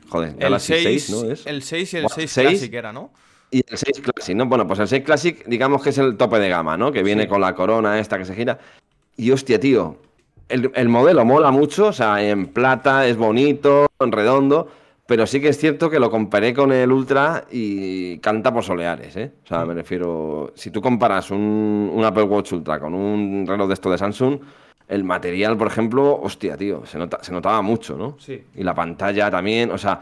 joder, El Galaxy 6, 6, ¿no? Es? el 6 y el Watch 6 6. Classic era, ¿no? Y el 6 Classic, ¿no? Bueno, pues el 6 Classic, digamos que es el tope de gama, ¿no? Que viene Sí. con la corona esta que se gira. Y hostia, tío, el, el modelo mola mucho, o sea, en plata, es bonito, en redondo, pero sí que es cierto que lo comparé con el Ultra y canta por soleares, ¿eh? O sea, me refiero, si tú comparas un, un Apple Watch Ultra con un reloj de esto de Samsung, el material, por ejemplo, hostia, tío, se, nota, se notaba mucho, ¿no? Sí. Y la pantalla también, o sea,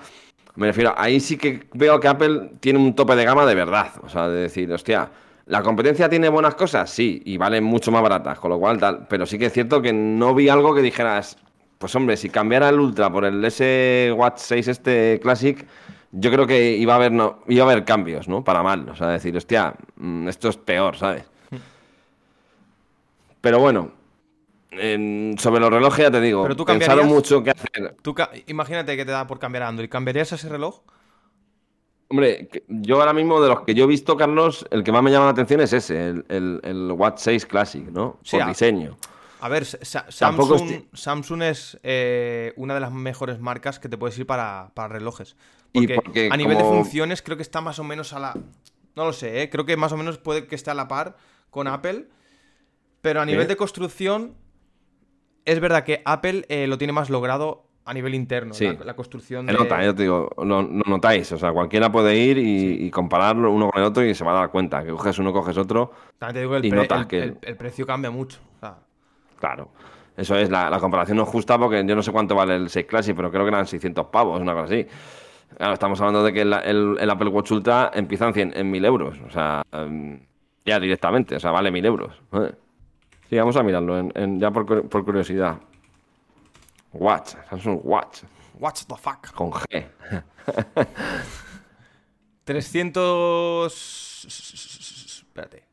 me refiero, ahí sí que veo que Apple tiene un tope de gama de verdad. O sea, de decir, hostia, ¿la competencia tiene buenas cosas? Sí, y valen mucho más baratas, con lo cual tal. Pero sí que es cierto que no vi algo que dijeras, pues hombre, si cambiara el Ultra por el S Watch 6 este Classic, yo creo que iba a haber, no, iba a haber cambios, ¿no? Para mal. O sea, decir, hostia, mm, esto es peor, ¿sabes? Pero bueno, en- sobre los relojes ya te digo, Pero tú pensaron mucho qué hacer. Tú imagínate que te da por cambiar a Android. ¿Cambiarías ese reloj? Hombre, yo ahora mismo de los que yo he visto, Carlos, el que más me llama la atención es ese, el, el, el Watch 6 Classic, ¿no? Sí, Por a- diseño. A ver, Sa- Samsung, estoy- Samsung es eh, una de las mejores marcas que te puedes ir para, para relojes. Y Porque, a nivel de funciones creo que está más o menos a la... No lo sé, ¿eh? creo que más o menos puede que esté a la par con Apple. Pero a nivel de construcción, es verdad que Apple eh, lo tiene más logrado a nivel interno. Sí. La, la construcción de... nota, yo te digo, lo, lo notáis. O sea, cualquiera puede ir y, y compararlo uno con el otro y se va a dar cuenta. Que coges uno, coges otro. También te digo, el, y pre- notas el- que- el- el precio cambia mucho. Claro. Eso es, la, la comparación no es justa porque yo no sé cuánto vale el 6 Classic, pero creo que eran 600 pavos, una cosa así. Claro, estamos hablando de que el, el- el Apple Watch Ultra empieza en, 100 en 1000 euros. O sea, em, ya directamente, o sea, vale 1000 euros. ¿eh? Sí, vamos a mirarlo en- en- ya por, por curiosidad. Watch, Samsung Watch, what the fuck. con G. 300... Espérate.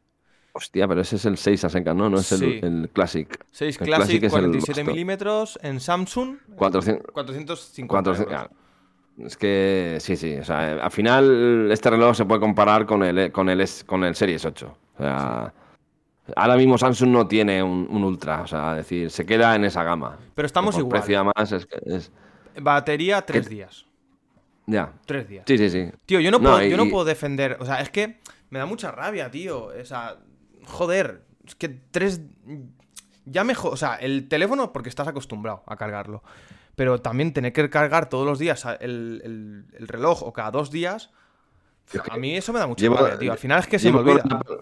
Hostia, pero ese es el 6 a secas, ¿no? No es el, Sí. el Classic. 6 El Classic, es el 47 vasto. milímetros en Samsung. 400, 450 400, euros. claro. Es que sí, sí. O sea, al final este reloj se puede comparar con el, con el, con el Series 8. O sea, ahora mismo Samsung no tiene un, un Ultra. O sea, es decir, se queda en esa gama. Pero estamos igual. precio además es, es- Batería, 3 días. Ya. Tres días. Sí, sí, sí. Tío, yo no, No, puedo, yo no y- puedo defender. O sea, es que me da mucha rabia, tío. O sea, joder. Es que tres. Ya mejor. O sea, el teléfono, porque estás acostumbrado a cargarlo. Pero también tener que cargar todos los días el, el- el reloj o cada dos días. Es que A mí eso me da mucha llevo- tío. Al final es que se me olvida. Apple-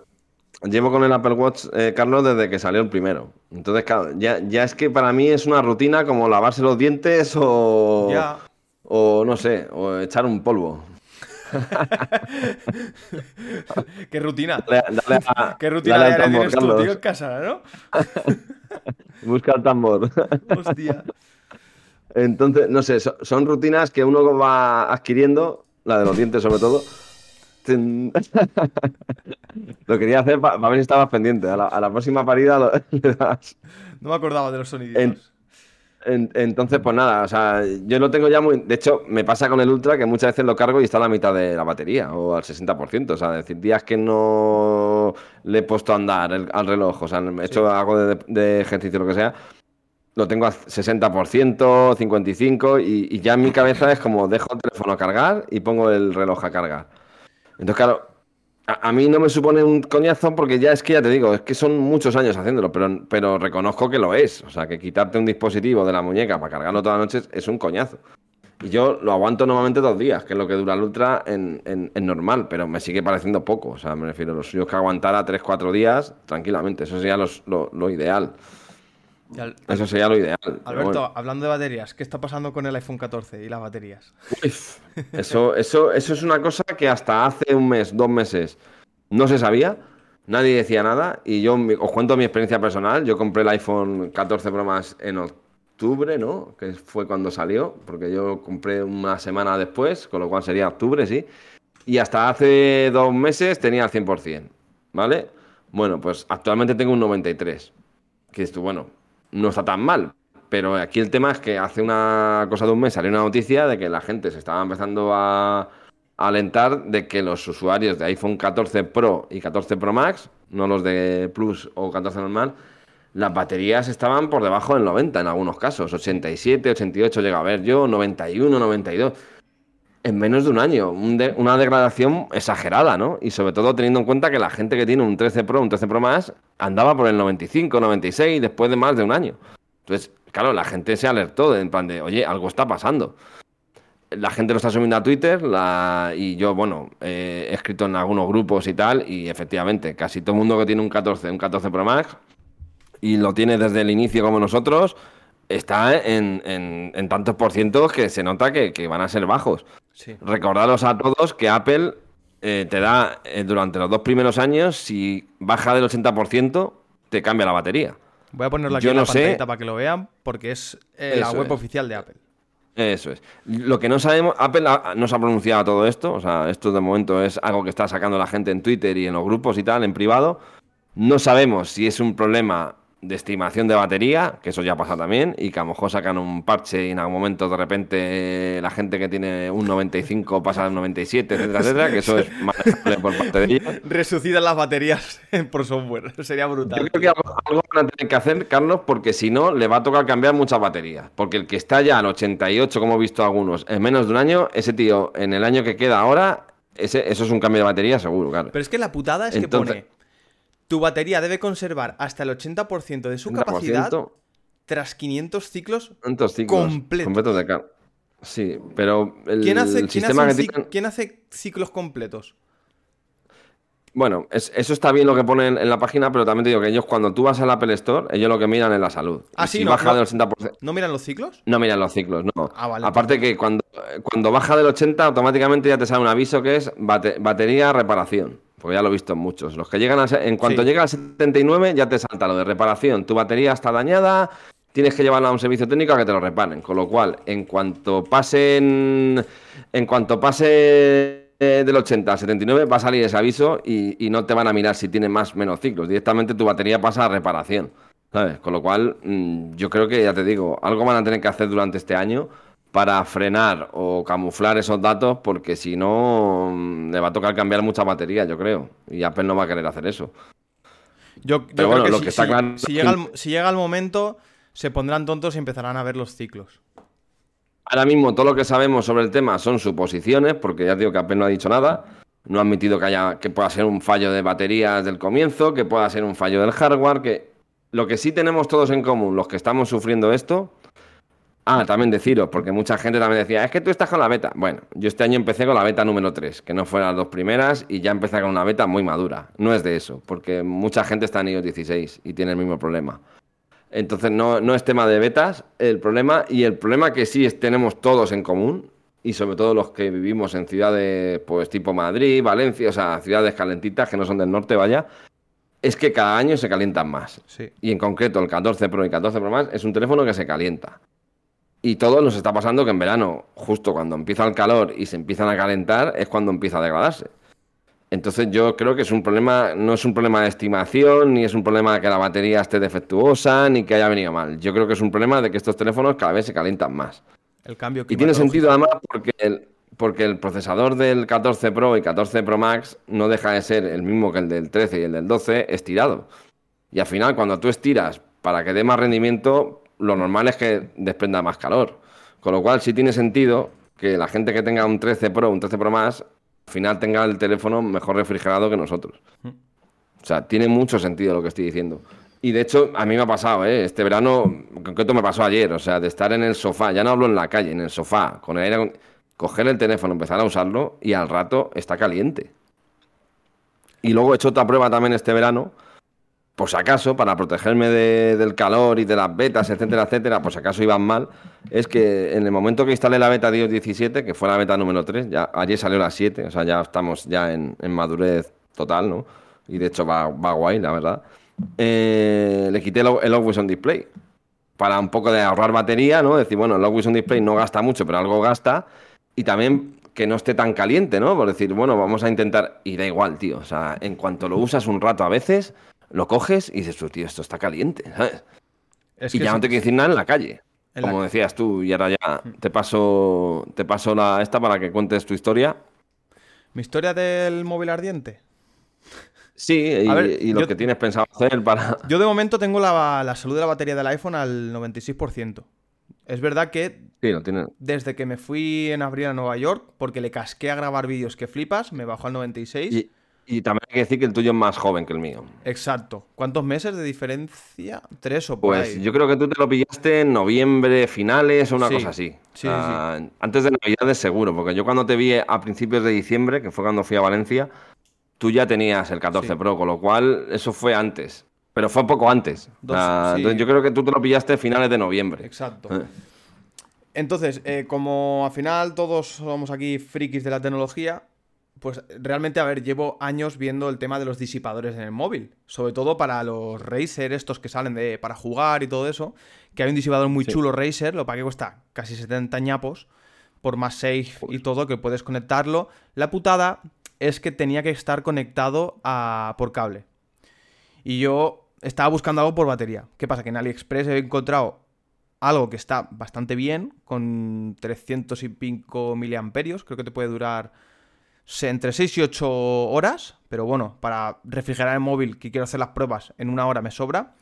Llevo con el Apple Watch, eh, Carlos, desde que salió el primero. Entonces, claro, ya, ya es que para mí es una rutina como lavarse los dientes o, Ya. o no sé, o echar un polvo. Qué rutina. Dale, dale a- Qué rutina dale tambor, tienes tú, tío, en casa, ¿no? Busca el tambor. Hostia. Entonces, no sé, so- son rutinas que uno va adquiriendo, la de los dientes sobre todo. Lo quería hacer para ver si estabas pendiente. A la, a la próxima parida lo- le das. No me acordaba de los soniditos. En- En- entonces, pues nada, o sea, yo lo tengo ya muy. De hecho, me pasa con el Ultra que muchas veces lo cargo y está a la mitad de la batería o al 60%. O sea, es decir, días que no le he puesto a andar el- al reloj, o sea, he hecho algo de, de ejercicio, lo que sea, lo tengo a 60%, 55%, y, y ya en mi cabeza es como dejo el teléfono a cargar y pongo el reloj a cargar. Entonces, claro, a, mí no me supone un coñazo porque ya es que ya te digo, es que son muchos años haciéndolo, pero, pero reconozco que lo es. O sea, que quitarte un dispositivo de la muñeca para cargarlo todas las noches es un coñazo. Y yo lo aguanto normalmente dos días, que es lo que dura el Ultra en, en- en normal, pero me sigue pareciendo poco. O sea, me refiero a los suyos que aguantara 3-4 días tranquilamente. Eso sería lo, lo ideal. Al- Eso sería lo ideal. Alberto, bueno. hablando de baterías, ¿qué está pasando con el iPhone 14 y las baterías? Uf, eso, eso, eso es una cosa que hasta hace un mes, dos meses, no se sabía. Nadie decía nada. Y yo os cuento mi experiencia personal. Yo compré el iPhone 14 Pro Max en octubre, ¿no? Que fue cuando salió. Porque yo compré una semana después, con lo cual sería octubre, sí. Y hasta hace dos meses tenía el 100%, ¿vale? Bueno, pues actualmente tengo un 93. Que esto, bueno, no está tan mal. Pero aquí el tema es que hace una cosa de un mes salió una noticia de que la gente se estaba empezando a, alentar de que los usuarios de iPhone 14 Pro y 14 Pro Max, no los de Plus o 14 normal, las baterías estaban por debajo del 90 en algunos casos. 87, 88 llega a ver yo, 91, 92 en menos de un año. un de- una degradación exagerada, ¿no? Y sobre todo teniendo en cuenta que la gente que tiene un 13 Pro, un 13 Pro más, andaba por el 95, 96 después de más de un año. Entonces, claro, la gente se alertó en plan de, oye, algo está pasando. La gente lo está subiendo a Twitter la- y yo, bueno, eh, he escrito en algunos grupos y tal, y efectivamente, casi todo el mundo que tiene un 14, un 14 Pro Max, y lo tiene desde el inicio como nosotros, está en, en- en tantos por cientos que se nota que, que van a ser bajos. Sí. Recordaros a todos que Apple eh, te da eh, durante los dos primeros años, si baja del 80%, te cambia la batería. Voy a ponerlo aquí Yo en la no sé- pantallita para que lo vean, porque es eh, la web es. oficial de Apple. Eso es. Lo que no sabemos, Apple no se ha pronunciado a todo esto, o sea, esto de momento es algo que está sacando la gente en Twitter y en los grupos y tal, en privado. No sabemos si es un problema de estimación de batería, que eso ya pasa también, y que a lo mejor sacan un parche y en algún momento de repente la gente que tiene un 95 pasa al 97, etcétera, etcétera, que eso es manejable por parte de ellos. Resucitan las baterías por software. Sería brutal. Yo creo que algo, algo van a tener que hacer, Carlos, porque si no, le va a tocar cambiar muchas baterías. Porque el que está ya al 88, como he visto algunos, en menos de un año, ese tío, en el año que queda ahora, ese, eso es un cambio de batería seguro, claro. Pero es que la putada es que pone. Tu batería debe conservar hasta el 80% de su capacidad 30%, tras 500 ciclos. ¿Cuántos ciclos? completo. Completos de car- Sí, pero el, ¿Quién hace, el quién sistema hace que un cic- tienen- quién hace ciclos completos? Bueno, es- eso está bien lo que ponen en la página, pero también te digo que ellos cuando tú vas al Apple Store, ellos lo que miran es la salud. Ah, sí, si no, baja no. del 80%, ¿No miran los ciclos? No miran los ciclos, no. Ah, vale, Aparte que cuando, cuando baja del 80, automáticamente ya te sale un aviso que es bate- batería reparación. Porque ya lo he visto en muchos. Los que llegan a, en cuanto Sí. llega al 79, ya te salta lo de reparación. Tu batería está dañada, tienes que llevarla a un servicio técnico a que te lo reparen. Con lo cual, en cuanto pasen. En cuanto pase eh, del 80 al 79, va a salir ese aviso y, y no te van a mirar si tiene más o menos ciclos. Directamente tu batería pasa a reparación. ¿Sabes? Con lo cual, mm, yo creo que, ya te digo, algo van a tener que hacer durante este año para frenar o camuflar esos datos, porque si no, mm, le va a tocar cambiar muchas baterías, yo creo. Y Apple no va a querer hacer eso. Yo, yo Pero creo bueno, que, lo si, que está si- claro si llega el, si llega el momento, se pondrán tontos y empezarán a ver los ciclos. Ahora mismo todo lo que sabemos sobre el tema son suposiciones, porque ya digo que apenas no ha dicho nada. No ha admitido que haya que pueda ser un fallo de baterías del comienzo, que pueda ser un fallo del hardware, que lo que sí tenemos todos en común, los que estamos sufriendo esto. Ah, también deciros, porque mucha gente también decía, es que tú estás con la beta. Bueno, yo este año empecé con la beta número 3, que no fue las dos primeras, y ya empecé con una beta muy madura. No es de eso, porque mucha gente está en iOS 16 y tiene el mismo problema. Entonces no, no es tema de betas el problema, y el problema que sí tenemos todos en común, y sobre todo los que vivimos en ciudades pues tipo Madrid, Valencia, o sea, ciudades calentitas que no son del norte, vaya, es que cada año se calientan más. Y en concreto el 14 Pro y 14 Pro Max es un teléfono que se calienta. Y todo nos está pasando que en verano, justo cuando empieza el calor y se empiezan a calentar, es cuando empieza a degradarse. Entonces yo creo que es un problema, no es un problema de estimación, ni es un problema de que la batería esté defectuosa, ni que haya venido mal. Yo creo que es un problema de que estos teléfonos cada vez se calientan más. El cambio y tiene sentido además porque el, porque el procesador del 14 Pro y 14 Pro Max no deja de ser el mismo que el del 13 y el del 12 estirado. Y al final cuando tú estiras para que dé más rendimiento, lo normal es que desprenda más calor. Con lo cual sí tiene sentido que la gente que tenga un 13 Pro, un 13 Pro Max, al final tenga el teléfono mejor refrigerado que nosotros. O sea, tiene mucho sentido lo que estoy diciendo. Y de hecho, a mí me ha pasado, ¿eh? Este verano, en concreto me pasó ayer, o sea, de estar en el sofá, ya no hablo en la calle, en el sofá, con el aire, coger el teléfono, empezar a usarlo y al rato está caliente. Y luego he hecho otra prueba también este verano, por si acaso, para protegerme del calor y de las betas, etcétera, etcétera, por si acaso iban mal, es que en el momento que instalé la beta iOS 17, que fue la beta número 3, ya ayer salió la 7, o sea, ya estamos ya en, madurez total, ¿no? Y de hecho va, va guay, la verdad. Eh, le quité el, Always On Display para un poco de ahorrar batería, ¿no? Decir, bueno, el Always On Display no gasta mucho, pero algo gasta. Y también que no esté tan caliente, ¿no? Por decir, bueno, vamos a intentar. Y da igual, tío. O sea, en cuanto lo usas un rato a veces, lo coges y dices, tío, esto está caliente, ¿sabes? y ya no te quiero decir nada en la calle. como decías tú, y ahora ya mm. te paso, te paso la esta para que cuentes tu historia. ¿Mi historia del móvil ardiente? Sí, y, lo que tienes pensado hacer para. Yo de momento tengo la, salud de la batería del iPhone al 96%. Es verdad que sí, lo tiene. desde que me fui en abril a Nueva York, porque le casqué a grabar vídeos que flipas, me bajó al 96%. Y también hay que decir que el tuyo es más joven que el mío. Exacto. ¿Cuántos meses de diferencia? ¿Tres o por Pues yo creo que tú te lo pillaste en noviembre, finales o una cosa así. Sí, sí. Antes de Navidades seguro, porque yo cuando te vi a principios de diciembre, que fue cuando fui a Valencia, tú ya tenías el 14 Pro, con lo cual eso fue antes. Pero fue poco antes. yo creo que tú te lo pillaste a finales de noviembre. Exacto. Eh. Entonces, eh, como al final todos somos aquí frikis de la tecnología, pues realmente, a ver, llevo años viendo el tema de los disipadores en el móvil. Sobre todo para los Razer, estos que salen de para jugar y todo eso. Que hay un disipador muy chulo Razer, lo para que cuesta casi 70 ñapos. Por más safe y todo, que puedes conectarlo. La putada es que tenía que estar conectado a, por cable. Y yo estaba buscando algo por batería. ¿Qué pasa? Que en AliExpress he encontrado algo que está bastante bien, con 300 y pico miliamperios. Creo que te puede durar entre 6 y 8 horas, pero bueno, para refrigerar el móvil que quiero hacer las pruebas en una hora me sobra.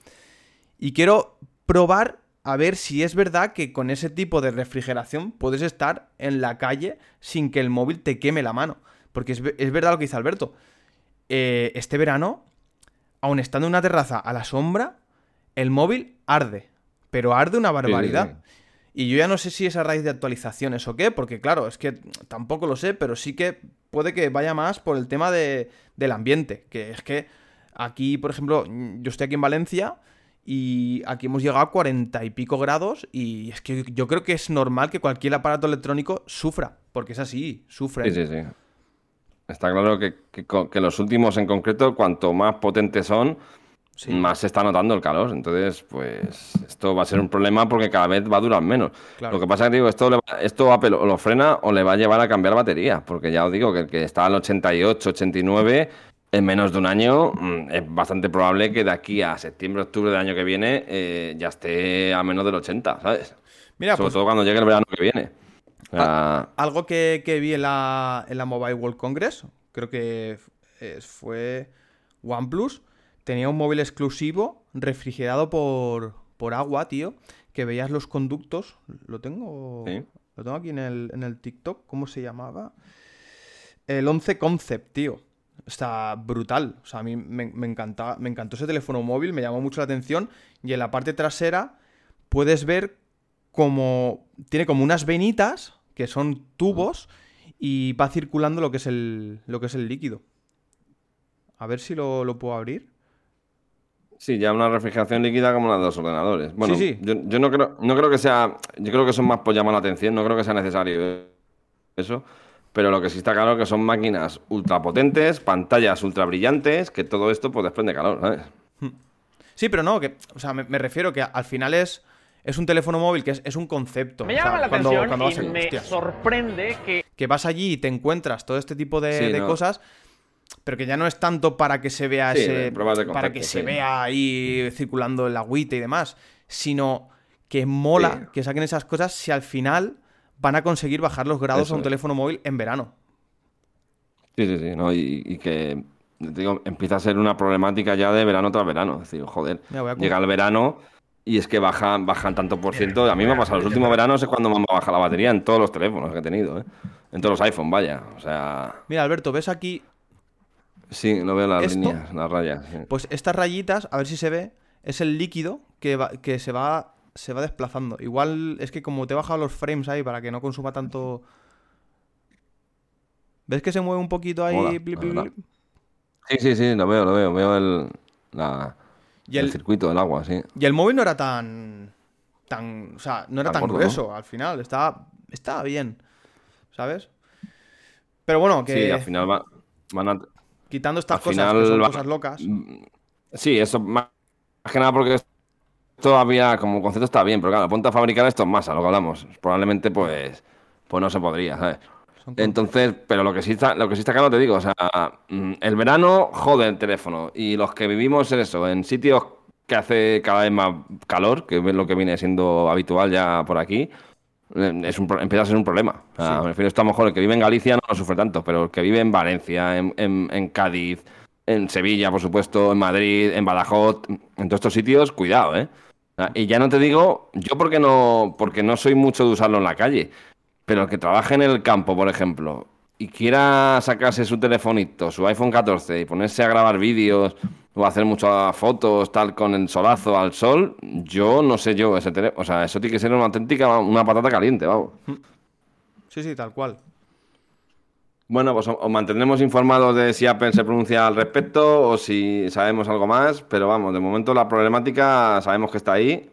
Y quiero probar a ver si es verdad que con ese tipo de refrigeración puedes estar en la calle sin que el móvil te queme la mano. Porque es, verdad lo que dice Alberto. Eh, este verano, aun estando en una terraza a la sombra, el móvil arde. Pero arde una barbaridad. Y yo ya no sé si es a raíz de actualizaciones o qué, porque claro, es que tampoco lo sé, pero sí que puede que vaya más por el tema de, del ambiente. Que es que aquí, por ejemplo, yo estoy aquí en Valencia y aquí hemos llegado a cuarenta y pico grados y es que yo creo que es normal que cualquier aparato electrónico sufra, porque es así, sufre. Sí, sí, sí. Está claro que, que los últimos en concreto, cuanto más potentes son, más se está notando el calor. Entonces, pues esto va a ser un problema porque cada vez va a durar menos. Lo que pasa es que digo, esto, esto Apple o lo frena o le va a llevar a cambiar batería, porque ya os digo que el que está al 88, 89, en menos de un año, mm, es bastante probable que de aquí a septiembre, octubre del año que viene eh, ya esté a menos del 80, ¿sabes? Mira, Sobre pues todo cuando llegue el verano que viene. algo que, vi en la, en la Mobile World Congress, creo que fue OnePlus tenía un móvil exclusivo refrigerado por, por agua, tío, que veías los conductos. ¿Lo tengo? Lo tengo aquí en el, en el TikTok. ¿Cómo se llamaba? El 11 Concept, tío. Está brutal. O sea, a mí me, me, encanta, me encantó ese teléfono móvil, me llamó mucho la atención. Y en la parte trasera puedes ver como. Tiene como unas venitas que son tubos y va circulando lo que es el, lo que es el líquido. A ver si lo, lo puedo abrir. Sí, ya una refrigeración líquida como la de los ordenadores. Bueno, sí, sí. Yo, yo, no, creo, no creo que sea. Yo creo que son más por llamar la atención, no creo que sea necesario eso. Pero lo que sí está claro es que son máquinas ultra potentes, pantallas ultra brillantes, que todo esto pues desprende calor, ¿sabes? Sí, pero no, que. O sea, me, me refiero que al final es. Es un teléfono móvil que es, es un concepto. Me llama o sea, la cuando, atención cuando y a- me hostias. sorprende que que vas allí y te encuentras todo este tipo de, Sí, de no. cosas, pero que ya no es tanto para que se vea Sí, ese, para que se vea ahí circulando el agüite y demás, sino que mola Sí. que saquen esas cosas si al final van a conseguir bajar los grados Eso a un es. teléfono móvil en verano. Sí, sí, sí, ¿no? Y, y que digo, empieza a ser una problemática ya de verano tras verano. Es decir, joder, llega el verano y es que bajan, bajan tanto por ciento. A mí me ha pasado los últimos veranos es cuando me ha bajado la batería en todos los teléfonos que he tenido, ¿eh? En todos los iPhone, vaya. O sea, Mira, Alberto, ¿ves aquí? Sí, no veo las ¿Esto? líneas, las rayas. sí. Pues estas rayitas, a ver si se ve, es el líquido que, va- que se va se va desplazando. Igual es que como te he bajado los frames ahí para que no consuma tanto... ¿Ves que se mueve un poquito ahí? Blip, blip, blip? Sí, sí, sí, lo veo, lo veo. Veo el, la- Y el el, circuito del agua, sí. Y el móvil no era tan. tan. O sea, no era Tan grueso al final. Estaba. Estaba bien. ¿Sabes? Pero bueno, que Sí, al final va- van a, quitando estas al cosas final que son va- cosas locas. Sí, eso más más que nada porque todavía como concepto está bien, pero claro, ponte a fabricar esto en masa, lo que hablamos. Probablemente pues pues no se podría, ¿sabes? Entonces, pero lo que sí está, lo que sí está claro te digo, o sea, mm, el verano jode el teléfono y los que vivimos en eso, en sitios que hace cada vez más calor, que es lo que viene siendo habitual ya por aquí, es un, empieza a ser un problema. O sea, Me refiero a esto a lo mejor el que vive en Galicia no lo sufre tanto, pero el que vive en Valencia, en, en- en Cádiz, en Sevilla, por supuesto, en Madrid, en Badajoz, en todos estos sitios, cuidado, ¿eh? Y ya no te digo, yo porque no, porque no soy mucho de usarlo en la calle, pero el que trabaje en el campo, por ejemplo, y quiera sacarse su telefonito, su iPhone 14 y ponerse a grabar vídeos o hacer muchas fotos tal con el solazo al sol, yo no sé yo ese teléfono, o sea, eso tiene que ser una auténtica una patata caliente, vamos. Sí, sí, tal cual. Bueno, pues os mantendremos informados de si Apple se pronuncia al respecto o si sabemos algo más, pero vamos, de momento la problemática sabemos que está ahí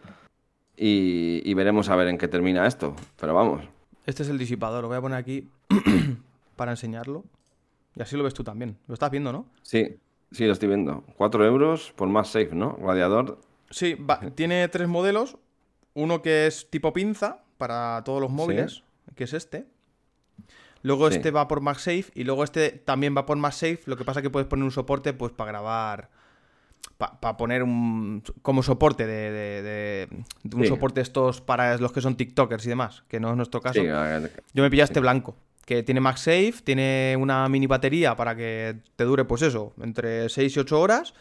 y, y veremos a ver en qué termina esto, pero vamos. Este es el disipador. Lo voy a poner aquí para enseñarlo. Y así lo ves tú también. Lo estás viendo, ¿no? Sí, sí, lo estoy viendo. 4 euros por más safe, ¿no? Radiador. Sí, va- tiene tres modelos. Uno que es tipo pinza para todos los móviles, que es este. Luego Sí. este va por MagSafe y luego este también va por MagSafe. Lo que pasa es que puedes poner un soporte pues para grabar. Para poner un. como soporte de. de- de- de un Sí. soporte estos para los que son TikTokers y demás, que no es nuestro caso. Yo me pillé este blanco, que tiene MagSafe, tiene una mini batería para que te dure, pues eso, entre 6 y 8 horas.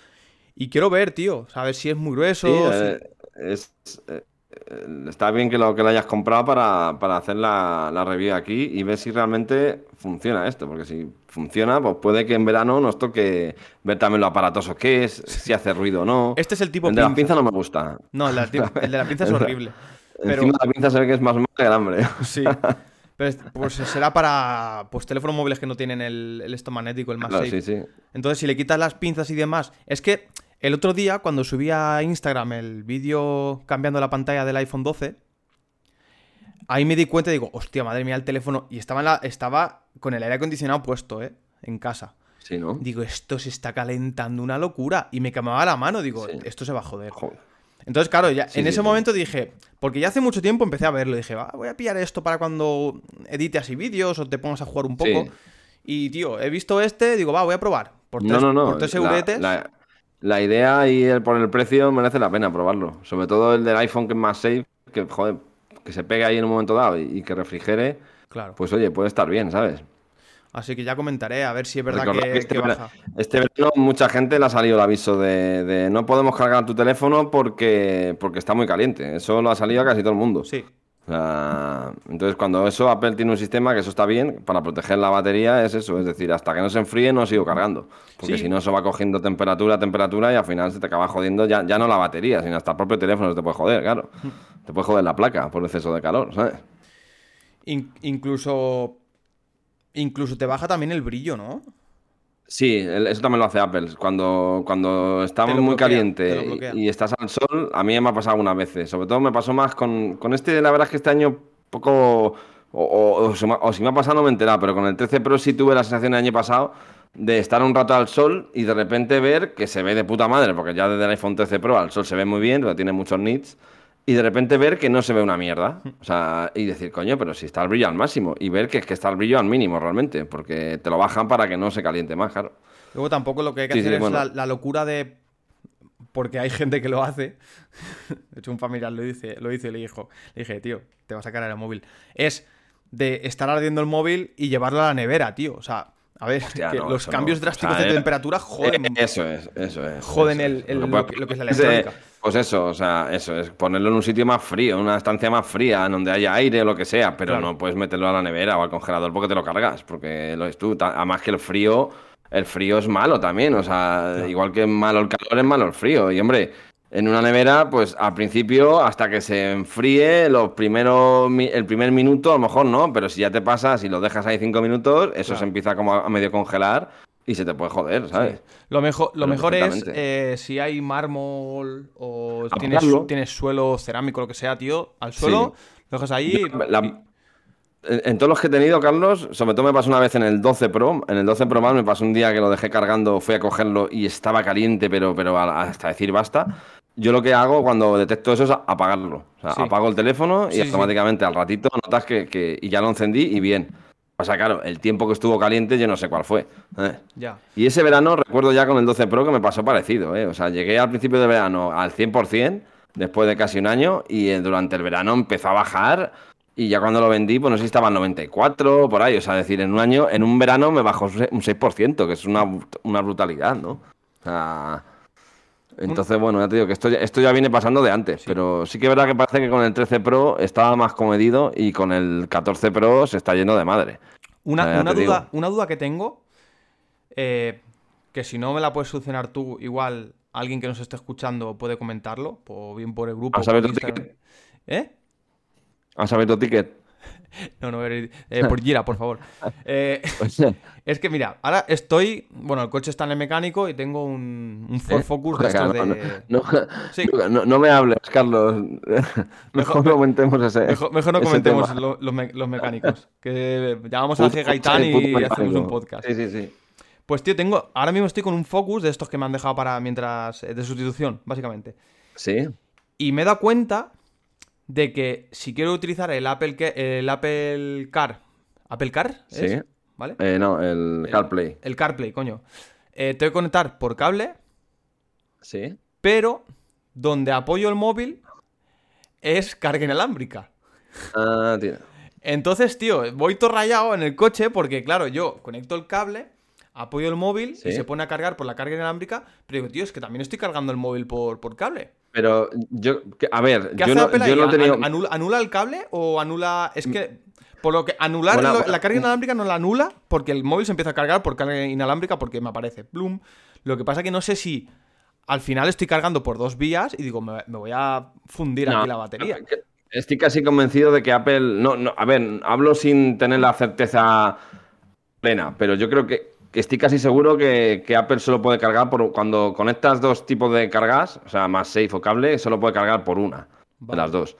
Y quiero ver, tío, saber si es muy grueso. sí, si- eh, es, eh, está bien que lo, que lo hayas comprado para, para hacer la, la review aquí y ver si realmente funciona esto, porque si funciona, pues puede que en verano nos toque ver también lo aparatoso que es, si hace ruido o no. Este es el tipo el de la pinza. pinza no me gusta. No, el de, la, el de la pinza es horrible. Pero Encima la pinza se ve que es más mala que el hambre. sí. Pero es- pues será para pues teléfonos móviles que no tienen el, el esto magnético, el Claro, sí, sí. Entonces, si le quitas las pinzas y demás. Es que el otro día, cuando subí a Instagram el vídeo cambiando la pantalla del iPhone 12, ahí me di cuenta y digo, hostia, madre mía, el teléfono. Y estaba, en la- estaba con el aire acondicionado puesto, ¿eh? En casa. Sí, ¿no? Digo, esto se está calentando una locura. Y me quemaba la mano, digo, Sí. esto se va a joder. Joder. Entonces, claro, ya, Sí, en sí, ese sí. momento dije, porque ya hace mucho tiempo empecé a verlo, dije, va, voy a pillar esto para cuando edite así vídeos o te pongas a jugar un poco. Y, tío, he visto este, digo, va, voy a probar. Por tres, No, no, no. por tres la- euretes. La, la idea y el, por el precio merece la pena probarlo. Sobre todo el del iPhone que es más safe, que joder, que se pegue ahí en un momento dado y, y que refrigere, Claro. pues oye, puede estar bien, ¿sabes? Así que ya comentaré, a ver si es verdad que, que este, baja. este verano mucha gente le ha salido el aviso de, de no podemos cargar tu teléfono porque, porque está muy caliente. Eso lo ha salido a casi todo el mundo. Sí. O sea, entonces, cuando eso, Apple tiene un sistema que eso está bien para proteger la batería, es eso. Es decir, hasta que no se enfríe, no sigo cargando. Porque Sí. si no, eso va cogiendo temperatura, temperatura y al final se te acaba jodiendo ya, ya no la batería, sino hasta el propio teléfono se te puede joder, claro. Te puede joder la placa por exceso de calor, ¿sabes? In- incluso. Incluso te baja también el brillo, ¿no? Sí, eso también lo hace Apple. Cuando, cuando estamos muy bloquea, te caliente y, y estás al sol, a mí me ha pasado algunas veces. Sobre todo me pasó más con, con este, la verdad es que este año poco... O, o- o se me o si me ha pasado no me he enterado, pero con el 13 Pro sí tuve la sensación el año pasado de estar un rato al sol y de repente ver que se ve de puta madre, porque ya desde el iPhone 13 Pro al sol se ve muy bien, pero tiene muchos nits, y de repente ver que no se ve una mierda. O sea, y decir, coño, pero si está el brillo al máximo, y ver que es que está el brillo al mínimo realmente, porque te lo bajan para que no se caliente más, claro. Luego tampoco lo que hay que Sí, hacer sí, es bueno. la, la locura de. Porque hay gente que lo hace. De hecho, un familiar lo dice, lo dice y le dijo, le dije, tío, te vas a cargar el móvil. Es de estar ardiendo el móvil y llevarlo a la nevera, tío. O sea, a ver, Hostia, que no, los cambios no. drásticos O sea, de temperatura joden. Eso es, eso es. Joden eso el- el- lo que- lo que es la electrónica. Pues eso, o sea, eso es ponerlo en un sitio más frío, en una estancia más fría, en donde haya aire o lo que sea, pero Claro. no puedes meterlo a la nevera o al congelador porque te lo cargas, porque lo es tú. Además que el frío, el frío es malo también, o sea, igual que es malo el calor, es malo el frío. Y hombre, en una nevera, pues al principio, hasta que se enfríe, los primeros, el primer minuto, a lo mejor no, pero si ya te pasas y lo dejas ahí cinco minutos, eso Claro. se empieza como a medio congelar y se te puede joder, ¿sabes? Lo mejor, lo Pero mejor es eh, si hay mármol o tienes, tienes suelo cerámico, lo que sea, tío, al suelo, lo dejas ahí. Yo, la- y- En todos los que he tenido, Carlos, sobre todo me pasó una vez en el 12 Pro. En el 12 Pro más me pasó un día que lo dejé cargando, fui a cogerlo y estaba caliente, pero, pero hasta decir basta. Yo lo que hago cuando detecto eso es apagarlo. O sea, Sí. apago el teléfono y Sí, sí. automáticamente al ratito notas que, que- y ya lo encendí y bien. O sea, claro, el tiempo que estuvo caliente yo no sé cuál fue. ¿eh? ya. Y ese verano recuerdo ya con el 12 Pro que me pasó parecido, ¿eh? O sea, llegué al principio de verano al 100%, después de casi un año, y eh, durante el verano empezó a bajar, y ya cuando lo vendí, pues no sé si estaba en 94 por ahí, o sea, decir, en un año, en un verano me bajó un 6%, que es una, una brutalidad, ¿no? O sea, entonces, bueno, ya te digo que esto ya, esto ya viene pasando de antes, pero sí que es verdad que parece que con el 13 Pro estaba más comedido y con el 14 Pro se está yendo de madre. Una, una duda, una duda que tengo, eh, que si no me la puedes solucionar tú, igual alguien que nos esté escuchando puede comentarlo, o bien por el grupo. ¿Has abierto ticket? ¿Eh? ¿Has abierto ticket? No, no, eh, por Gira, por favor. Eh, es que mira, ahora estoy. Bueno, el coche está en el mecánico y tengo un, un Ford ¿Eh? Focus de estos no, de. no, no, Sí. no- no me hables, Carlos. Mejor no comentemos ese. Mejor, mejor no comentemos lo- los, me- los mecánicos. Que llamamos a G. Gaitán y mecánico. hacemos un podcast. Sí, sí, sí. Pues tío, tengo. Ahora mismo estoy con un Focus de estos que me han dejado para mientras. de sustitución, básicamente. Sí, Y me he dado cuenta de que si quiero utilizar el Apple, el Apple Car. ¿Apple Car? ¿Es? Sí. ¿Vale? Eh, no, el CarPlay. El CarPlay, coño. Eh, tengo que conectar por cable, Sí. pero donde apoyo el móvil es carga inalámbrica. Ah, tío. Entonces, tío, voy todo rayado en el coche porque, claro, yo conecto el cable, apoyo el móvil Sí. y se pone a cargar por la carga inalámbrica, pero digo, tío, es que también estoy cargando el móvil por, por cable. Pero yo, a ver, ¿Qué yo hace no, Apple yo no he tenido. ¿An- anula, anula el cable o anula...? Es que, por lo que anular lo- la carga inalámbrica no la anula porque el móvil se empieza a cargar por carga inalámbrica porque me aparece. Lo que pasa que no sé si al final estoy cargando por dos vías y digo, me, me voy a fundir No, aquí la batería. Estoy casi convencido de que Apple. No, no, a ver, hablo sin tener la certeza plena, pero yo creo que estoy casi seguro que, que Apple solo puede cargar por cuando conectas dos tipos de cargas, o sea, más safe o cable, solo puede cargar por una Vale. de las dos.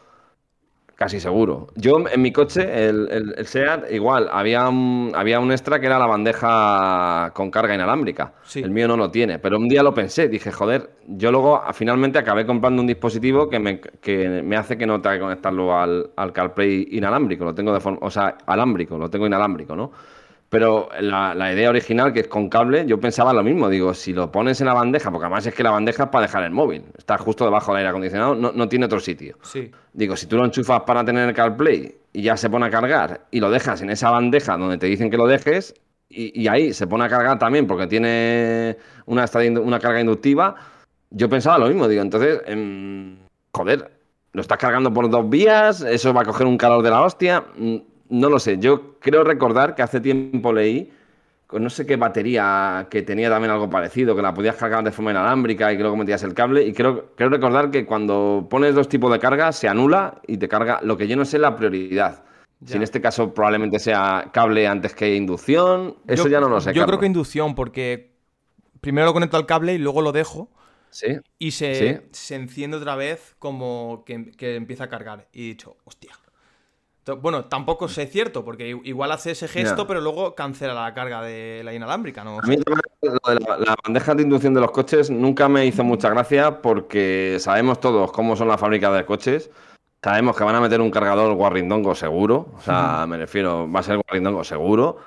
Casi seguro. Yo en mi coche, el, el, el SEAT, igual, había un, había un extra que era la bandeja con carga inalámbrica. Sí. El mío no lo tiene, pero un día lo pensé, dije, joder, yo luego a- finalmente acabé comprando un dispositivo que me, que me hace que no tenga que conectarlo al, al CarPlay inalámbrico, lo tengo de forma, o sea, alámbrico, lo tengo inalámbrico, ¿no? Pero la, la idea original, que es con cable, yo pensaba lo mismo. Digo, si lo pones en la bandeja, porque además es que la bandeja es para dejar el móvil, está justo debajo del aire acondicionado, no, no tiene otro sitio. Sí. Digo, si tú lo enchufas para tener el CarPlay y ya se pone a cargar y lo dejas en esa bandeja donde te dicen que lo dejes y, y ahí se pone a cargar también porque tiene una, una carga inductiva, yo pensaba lo mismo. Digo, entonces, em, joder, ¿Lo estás cargando por dos vías? ¿Eso va a coger un calor de la hostia? No lo sé. Yo creo recordar que hace tiempo leí con no sé qué batería que tenía también algo parecido, que la podías cargar de forma inalámbrica y que luego metías el cable. Y creo, creo recordar que cuando pones dos tipos de carga se anula y te carga. Lo que yo no sé la prioridad. Si en este caso probablemente sea cable antes que inducción, eso ya no lo sé. Yo creo que inducción, porque primero lo conecto al cable y luego lo dejo. Sí. Y se, se enciende otra vez como que, que, empieza a cargar. Y he dicho, hostia. Bueno, tampoco sé cierto, porque igual hace ese gesto, pero luego cancela la carga de la inalámbrica, ¿no? A mí la, la, bandeja de inducción de los coches nunca me hizo mucha gracia porque sabemos todos cómo son las fábricas de coches. Sabemos que van a meter un cargador guarrindongo seguro. O sea, me refiero, va a ser guarrindongo seguro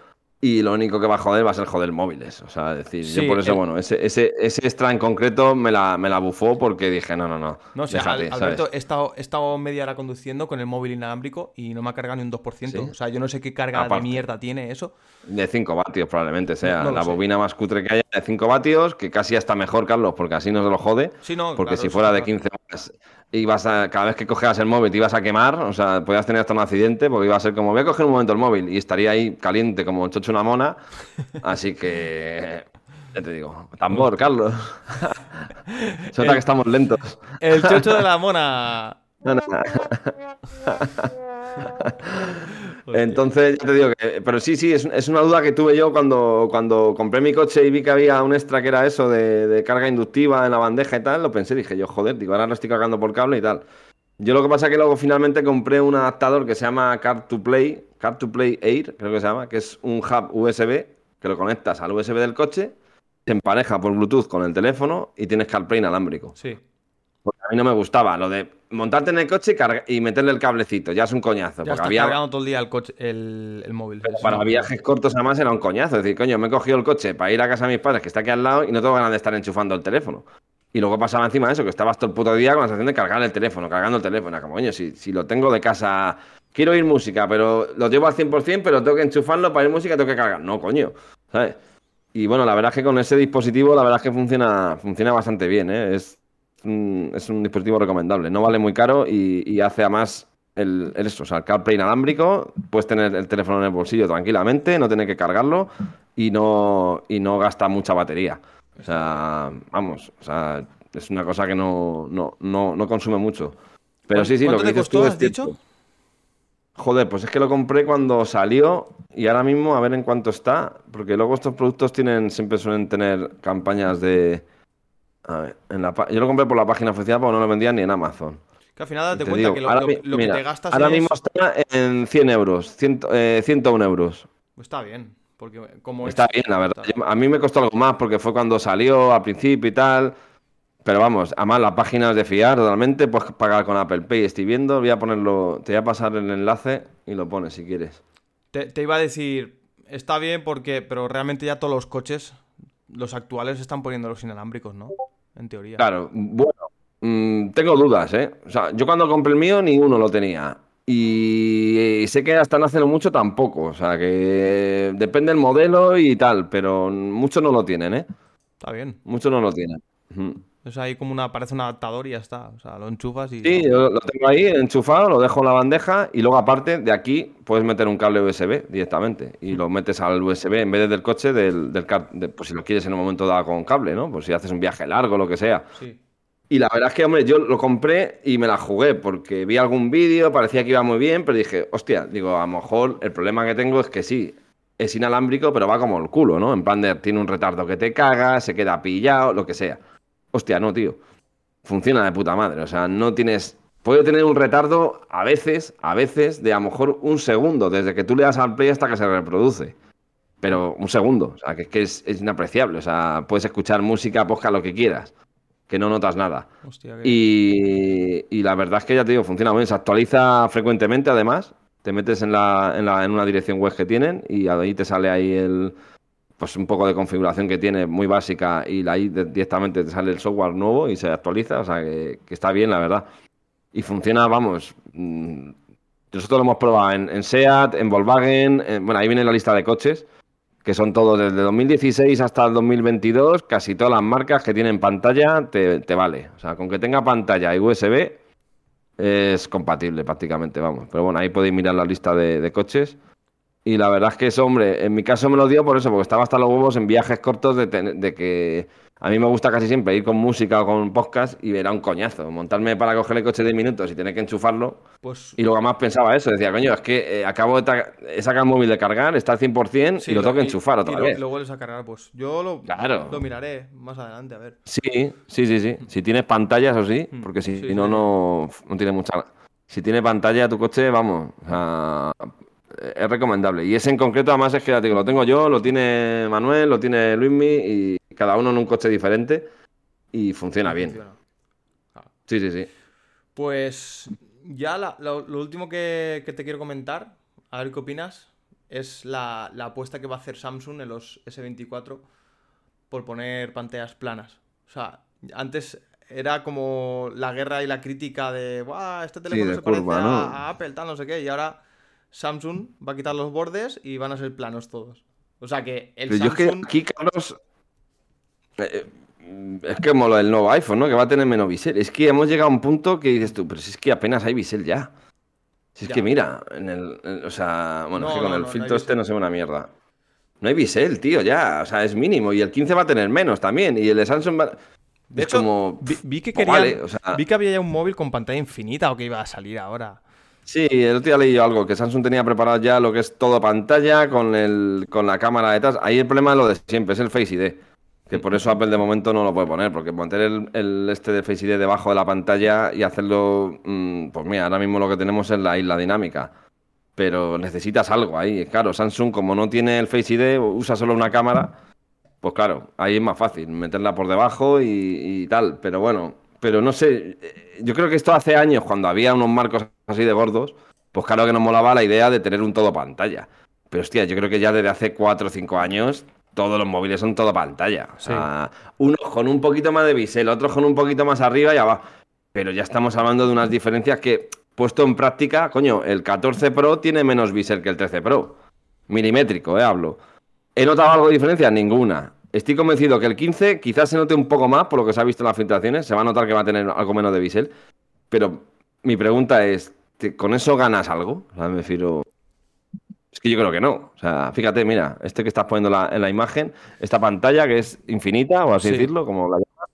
y lo único que va a joder va a ser joder móviles. O sea, decir, yo por eso, bueno, ese, ese, ese, extra en concreto me la, me la bufó porque dije, no, no, no. No, o sea, Alberto, he estado, he estado, media hora conduciendo con el móvil inalámbrico y no me ha cargado ni un 2%. O sea, yo no sé qué carga de mierda tiene eso. De 5 vatios probablemente sea. la bobina más cutre que haya de 5 vatios, que casi hasta mejor, Carlos, porque así no se lo jode. Sí, no, porque si fuera de 15 más ibas a, cada vez que cogías el móvil te ibas a quemar, o sea, podías tener hasta un accidente, porque iba a ser como, voy a coger un momento el móvil y estaría ahí caliente como chocho una mona, así que, ya te digo, tambor, Carlos. Se nota que estamos lentos. El chocho de la mona. Entonces, ya te digo que. Pero sí, sí, es, una duda que tuve yo cuando, cuando compré mi coche y vi que había un extra que era eso de, carga inductiva en la bandeja y tal. Lo pensé, dije yo, joder, digo, ahora lo estoy cargando por cable y tal. Yo lo que pasa es que luego finalmente compré un adaptador que se llama Car to Play, Car to Play Air, creo que se llama, que es un hub USB que lo conectas al USB del coche, se empareja por Bluetooth con el teléfono y tienes CarPlay inalámbrico. Sí. Porque a mí no me gustaba lo de montarte en el coche y, meterle el cablecito. Ya es un coñazo. Ya porque había... cargando todo el día el, coche, el, móvil. para viajes cortos además era un coñazo. Es decir, coño, me he cogido el coche para ir a casa de mis padres que está aquí al lado y no tengo ganas de estar enchufando el teléfono. Y luego pasaba encima de eso, que estabas todo el puto día con la sensación de cargar el teléfono, cargando el teléfono. Como, coño, si, si lo tengo de casa, quiero oír música, pero lo llevo al 100%, pero tengo que enchufarlo para ir música, tengo que cargar. No, coño. ¿Sabes? Y bueno, la verdad es que con ese dispositivo, la verdad es que funciona, funciona bastante bien, ¿eh? Es es un dispositivo recomendable. No vale muy caro y, hace además el, el, eso, o sea, el CarPlay inalámbrico. Puedes tener el teléfono en el bolsillo tranquilamente, no tener que cargarlo y no, y no gasta mucha batería. O sea, vamos, o sea, es una cosa que no, no, no, consume mucho. Pero sí, sí, lo que dices tú has dicho? Joder, pues es que lo compré cuando salió y ahora mismo a ver en cuánto está, porque luego estos productos tienen siempre suelen tener campañas de, a ver, en la, yo lo compré por la página oficial porque no lo vendían ni en Amazon. Que al final date cuenta que lo, que te gastas Ahora mismo está en 100 euros, 100, 101 eh, euros. Pues está bien, porque como Está bien, la verdad. a mí me costó algo más porque fue cuando salió al principio y tal. Pero vamos, además la página es de fiar totalmente, puedes pagar con Apple Pay. Estoy viendo, voy a ponerlo, te voy a pasar el enlace y lo pones si quieres. Te, te iba a decir, está bien porque, pero realmente ya todos los coches, los actuales, están poniendo los inalámbricos, ¿no? En teoría. Claro, bueno, mm, tengo dudas, ¿eh? O sea, yo cuando compré el mío, ni uno lo tenía. Y, sé que hasta no hace mucho tampoco. O sea, que depende del modelo y tal, pero muchos no lo tienen, ¿eh? Está bien. Muchos no lo tienen. Es ahí como una, parece un adaptador y ya está. O sea, lo enchufas y. Sí, yo lo tengo ahí enchufado, lo dejo en la bandeja y luego, aparte, de aquí puedes meter un cable USB directamente y lo metes al USB en vez del coche, del, del pues si lo quieres en un momento dado con cable, ¿no? Pues si haces un viaje largo, lo que sea. Sí. Y la verdad es que, hombre, yo lo compré y me la jugué porque vi algún vídeo, parecía que iba muy bien, pero dije, hostia, digo, a lo mejor el problema que tengo es que sí, es inalámbrico, pero va como el culo, ¿no? En plan de, tiene un retardo que te caga, se queda pillado, lo que sea. Hostia, no, tío. Funciona de puta madre. O sea, no tienes. Puede tener un retardo a veces, a veces, de a lo mejor un segundo, desde que tú le das al play hasta que se reproduce. Pero un segundo. O sea, que es que es, inapreciable. O sea, puedes escuchar música, posca, lo que quieras. Que no notas nada. Hostia, y, y, la verdad es que ya te digo, funciona bien. Se actualiza frecuentemente, además. Te metes en, la, en, la, en una dirección web que tienen y ahí te sale ahí el, pues un poco de configuración que tiene muy básica y ahí directamente te sale el software nuevo y se actualiza, o sea que, está bien, la verdad. Y funciona, vamos, mm, nosotros lo hemos probado en, SEAT, en Volkswagen, bueno, ahí viene la lista de coches, que son todos desde 2016 hasta el 2022, casi todas las marcas que tienen pantalla te, vale. O sea, con que tenga pantalla y USB, es compatible prácticamente, vamos. Pero bueno, ahí podéis mirar la lista de coches. Y la verdad es que eso, hombre, en mi caso me lo dio por eso, porque estaba hasta los huevos en viajes cortos de, de que a mí me gusta casi siempre ir con música o con podcast y era un coñazo. Montarme para coger el coche de minutos y tener que enchufarlo. Pues Y luego además pensaba eso, decía, coño, es que eh, acabo de he sacado el móvil de cargar, está al 100% sí, y lo tengo que y- enchufar y otra lo, vez. lo vuelves a cargar, pues yo lo, Claro. lo miraré más adelante, a ver. Sí, sí, sí, sí. Si tienes pantalla, eso sí, Mm, porque si sí, no, sí. no, no tiene mucha... Si tiene pantalla tu coche, vamos, o sea, es recomendable. Y ese en concreto, además, es que ya te digo, lo tengo yo, lo tiene Manuel, lo tiene Luismi, y cada uno en un coche diferente y funciona bien. Funciona. Sí, sí, sí. Pues ya la- lo, lo último que, que te quiero comentar, a ver qué opinas, es la, la apuesta que va a hacer Samsung en los S24 por poner pantallas planas. O sea, antes era como la guerra y la crítica de, "Buah, este teléfono se parece curva, a, ¿no? a Apple, tal, no sé qué", y ahora Samsung va a quitar los bordes y van a ser planos todos. O sea que el Pero yo es que Samsung... aquí, Carlos, eh, eh, es que como lo del nuevo iPhone, ¿no? Que va a tener menos bisel. Es que hemos llegado a un punto que dices tú, pero si es que apenas hay bisel ya. Si es Ya. que mira, en el, en- o sea, bueno, es que con no, el no, filtro este bisel. no se ve una mierda. No hay bisel, tío, ya. O sea, es mínimo. Y el 15 va a tener menos también. Y el de Samsung va... De es hecho, como... vi, vi que pues querían, vale, o sea- vi que había ya un móvil con pantalla infinita o que iba a salir ahora. Sí, el otro día leí algo, que Samsung tenía preparado ya lo que es todo pantalla con, el, con la cámara detrás. Ahí el problema es lo de siempre, es el Face ID. Que por eso Apple de momento no lo puede poner, porque meter el, este de Face ID debajo de la pantalla y hacerlo, mm, pues mira, ahora mismo lo que tenemos es la isla dinámica. Pero necesitas algo ahí. Claro, Samsung como no tiene el Face ID, usa solo una cámara, pues claro, ahí es más fácil meterla por debajo y tal. Pero bueno, pero no sé, yo creo que esto hace años, cuando había unos marcos así de gordos, pues claro que nos molaba la idea de tener un todo pantalla. Pero hostia, yo creo que ya desde hace 4 o 5 años todos los móviles son todo pantalla. O sea, unos con un poquito más de bisel, otros con un poquito más arriba y abajo. Pero ya estamos hablando de unas diferencias que, puesto en práctica, coño, el 14 Pro tiene menos bisel que el 13 Pro. Milimétrico, eh, hablo. ¿He notado algo de diferencia? Ninguna. Estoy convencido que el 15 quizás se note un poco más por lo que se ha visto en las filtraciones. Se va a notar que va a tener algo menos de bisel. Pero mi pregunta es, ¿te- ¿con eso ganas algo? O sea, me refiero... Es que yo creo que no. O sea, fíjate, mira, este que estás poniendo la- en la imagen, esta pantalla que es infinita, o así Sí. decirlo, como la llamas.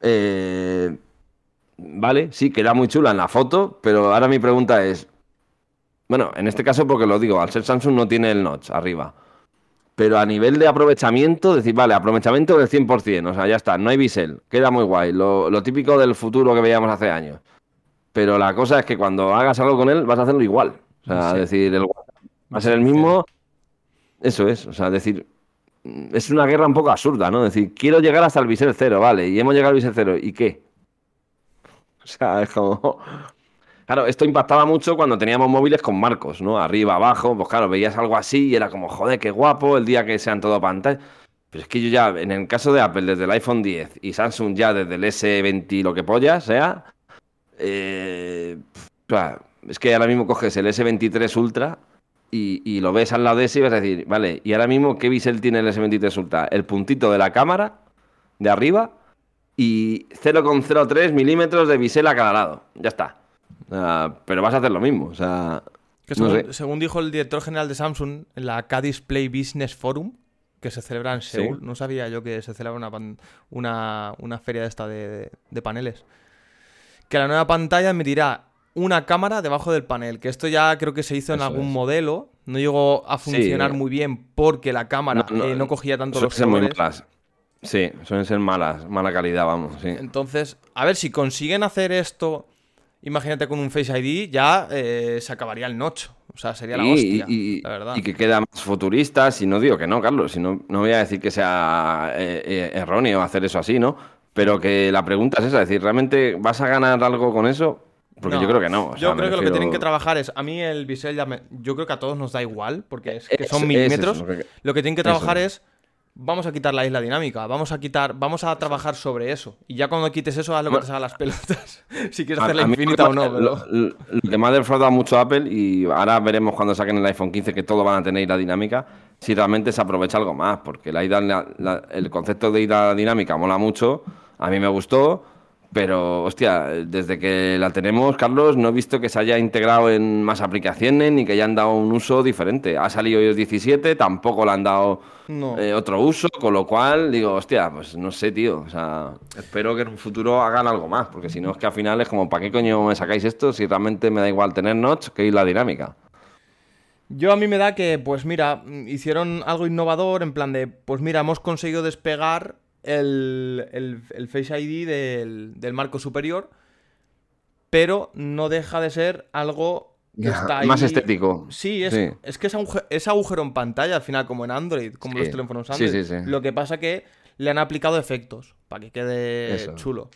Eh, vale, sí, queda muy chula en la foto, pero ahora mi pregunta es, bueno, en este caso porque lo digo, al ser Samsung no tiene el notch arriba. Pero a nivel de aprovechamiento, decir, vale, aprovechamiento del 100%, o sea, ya está, no hay bisel, queda muy guay, lo, lo típico del futuro que veíamos hace años. Pero la cosa es que cuando hagas algo con él, vas a hacerlo igual. O sea, Sí. decir, el, va a ser el mismo. Eso es, o sea, decir, mm, es una guerra un poco absurda, ¿no? Decir, quiero llegar hasta el bisel cero, vale, y hemos llegado al bisel cero, ¿y qué? O sea, es como... Claro, esto impactaba mucho cuando teníamos móviles con marcos, ¿no? Arriba, abajo, pues claro, veías algo así y era como, joder, qué guapo el día que sean todo pantalla. Pero es que yo ya, en el caso de Apple, desde el iPhone 10 y Samsung ya desde el S20 lo que polla sea, eh, o sea, es que ahora mismo coges el S23 Ultra y, y lo ves al lado de ese y vas a decir, vale, y ahora mismo, ¿qué bisel tiene el S23 Ultra? El puntito de la cámara de arriba y 0,03 milímetros de bisel a cada lado. Ya está. O sea, pero vas a hacer lo mismo. O sea, Que no según, sé. según dijo el director general de Samsung en la K-Display Business Forum, que se celebra en Sí. Seúl, no sabía yo que se celebra una, una, una feria de esta de, de- de paneles, que la nueva pantalla emitirá una cámara debajo del panel, que esto ya creo que se hizo en algún es. modelo, no llegó a funcionar Sí. muy bien porque la cámara No, no, eh, no cogía tanto los colores. Sí, suelen ser malas, mala calidad, vamos. Sí. Entonces, a ver, si consiguen hacer esto, imagínate con un Face ID, ya eh, se acabaría el notch. O sea, sería la Y- hostia, y, la verdad. y que queda más futurista, si no digo que no, Carlos, si no, no voy a decir que sea eh, eh, erróneo hacer eso así, ¿no? Pero que la pregunta es esa, es decir, ¿realmente vas a ganar algo con eso? Porque No, yo creo que no. o yo sea, creo que lo que tienen que trabajar es. A mí el bisel ya me- Yo creo que a todos nos da igual, porque es que son es milímetros. eso, lo que- Lo que tienen que eso. trabajar es. Vamos a quitar la isla dinámica, vamos a quitar, vamos a trabajar sobre eso. Y ya cuando quites eso, haz lo que te salga las pelotas. si quieres hacerla infinita o no, pero. Lo, lo- lo que me ha defraudado mucho Apple, y ahora veremos cuando saquen el iPhone 15 que todo van a tener ira dinámica, si realmente se aprovecha algo más, porque la ida, la- la- el concepto de ida dinámica mola mucho, a mí me gustó, Pero, hostia, desde que la tenemos, Carlos, no he visto que se haya integrado en más aplicaciones ni que hayan dado un uso diferente. Ha salido iOS 17, tampoco le han dado No. eh, otro uso, con lo cual digo, hostia, pues no sé, tío. O sea, espero que en un futuro hagan algo más, porque si no es que al final es como, ¿para qué coño me sacáis esto si realmente me da igual tener notch que ir la dinámica? Yo a mí me da que, pues mira, hicieron algo innovador en plan de, pues mira, hemos conseguido despegar el, el- el Face ID del, del marco superior, pero no deja de ser algo que Ya, está ahí. más estético. Sí, es, Sí. es que es, aguje- es agujero en pantalla al final, como en Android, como Sí. los teléfonos Android. sí, sí. Lo que pasa que le han aplicado efectos para que quede Eso. chulo.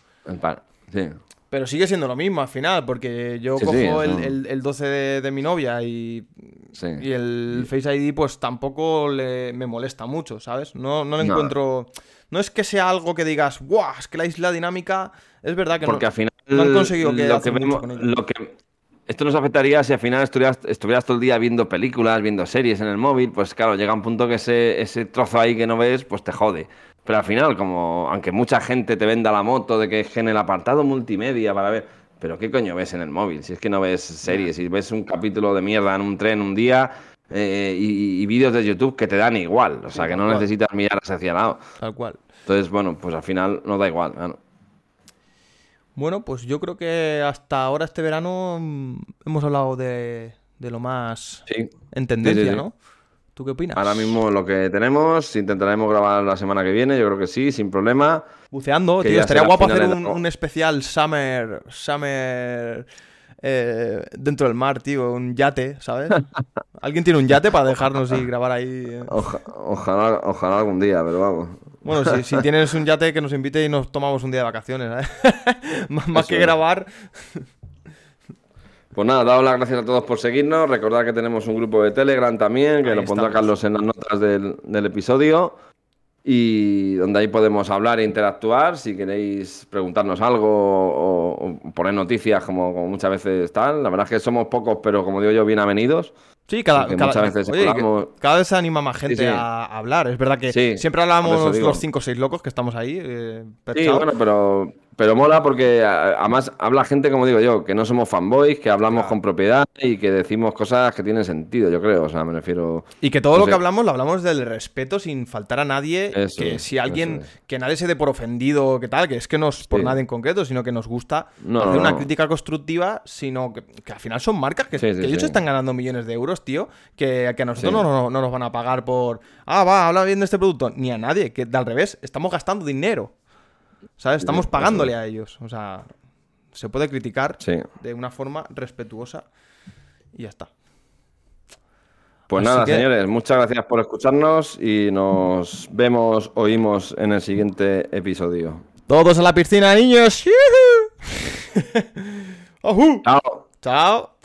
Pero sigue siendo lo mismo al final, porque yo cojo el, el- el 12 de, de mi novia y, Sí. y el Face ID pues tampoco le, me molesta mucho, ¿sabes? No, no le No. encuentro... No es que sea algo que digas, ¡guau! Es que la isla dinámica es verdad que Porque no, al final no han conseguido que lo hacen que mucho vemos, con ello. lo que esto nos afectaría si al final estuvieras, estuvieras todo el día viendo películas, viendo series en el móvil, pues claro, llega un punto que ese, ese trozo ahí que no ves, pues te jode. Pero al final, como aunque mucha gente te venda la moto de que es en el apartado multimedia para ver, pero ¿qué coño ves en el móvil? Si es que no ves series, si ves un capítulo de mierda en un tren un día eh, y, y vídeos de YouTube que te dan igual, o sea que no cual. necesitas mirar hacia lado. Tal cual. Entonces, bueno, pues al final nos da igual. claro. Bueno, pues yo creo que hasta ahora este verano mm, hemos hablado de, de lo más Sí. en tendencia, sí, sí. ¿no? ¿Tú qué opinas? Ahora mismo lo que tenemos, intentaremos grabar la semana que viene, yo creo que sí, sin problema. Buceando, Que tío. Estaría guapo hacer un, un especial Summer. Summer. Eh, dentro del mar, tío. Un yate, ¿sabes? ¿Alguien tiene un yate para dejarnos y grabar ahí? eh? Oja- ojalá, ojalá algún día, pero vamos. Bueno, si, si tienes un yate, que nos invite y nos tomamos un día de vacaciones, ¿eh? más Eso que grabar. Pues nada, daos las gracias a todos por seguirnos. Recordad que tenemos un grupo de Telegram también, que Ahí lo pondrá estamos. Carlos en las notas del, del episodio. Y donde ahí podemos hablar e interactuar. Si queréis preguntarnos algo o, o poner noticias, como, como muchas veces están. La verdad es que somos pocos, pero como digo yo, bien avenidos. Sí, cada, cada- muchas veces oye, hablamos- cada vez se anima más gente Sí, sí. A, hablar. Es verdad que Sí, siempre hablamos los 5 o 6 locos que estamos ahí. eh, Sí, bueno, pero, pero mola porque además habla gente, como digo yo, que no somos fanboys, que hablamos Claro. con propiedad y que decimos cosas que tienen sentido, yo creo. O sea, me refiero. Y que todo No lo sé. que hablamos lo hablamos del respeto sin faltar a nadie. Eso que si alguien, es. que nadie se dé por ofendido, que tal, que es que no es por nada en concreto, sino que nos gusta No, hacer no, una crítica constructiva, sino que, que al final son marcas que, Sí, que están ganando millones de euros, tío, que, que a nosotros Sí. no, no- no nos van a pagar por, ah, va, habla bien de este producto, ni a nadie, que al revés, estamos gastando dinero, ¿sabes? Estamos pagándole a ellos, o sea, se puede criticar Sí. de una forma respetuosa y ya está. Pues Así nada, que- señores, muchas gracias por escucharnos y nos vemos, oímos en el siguiente episodio. Todos a la piscina, niños. Chao. Chao.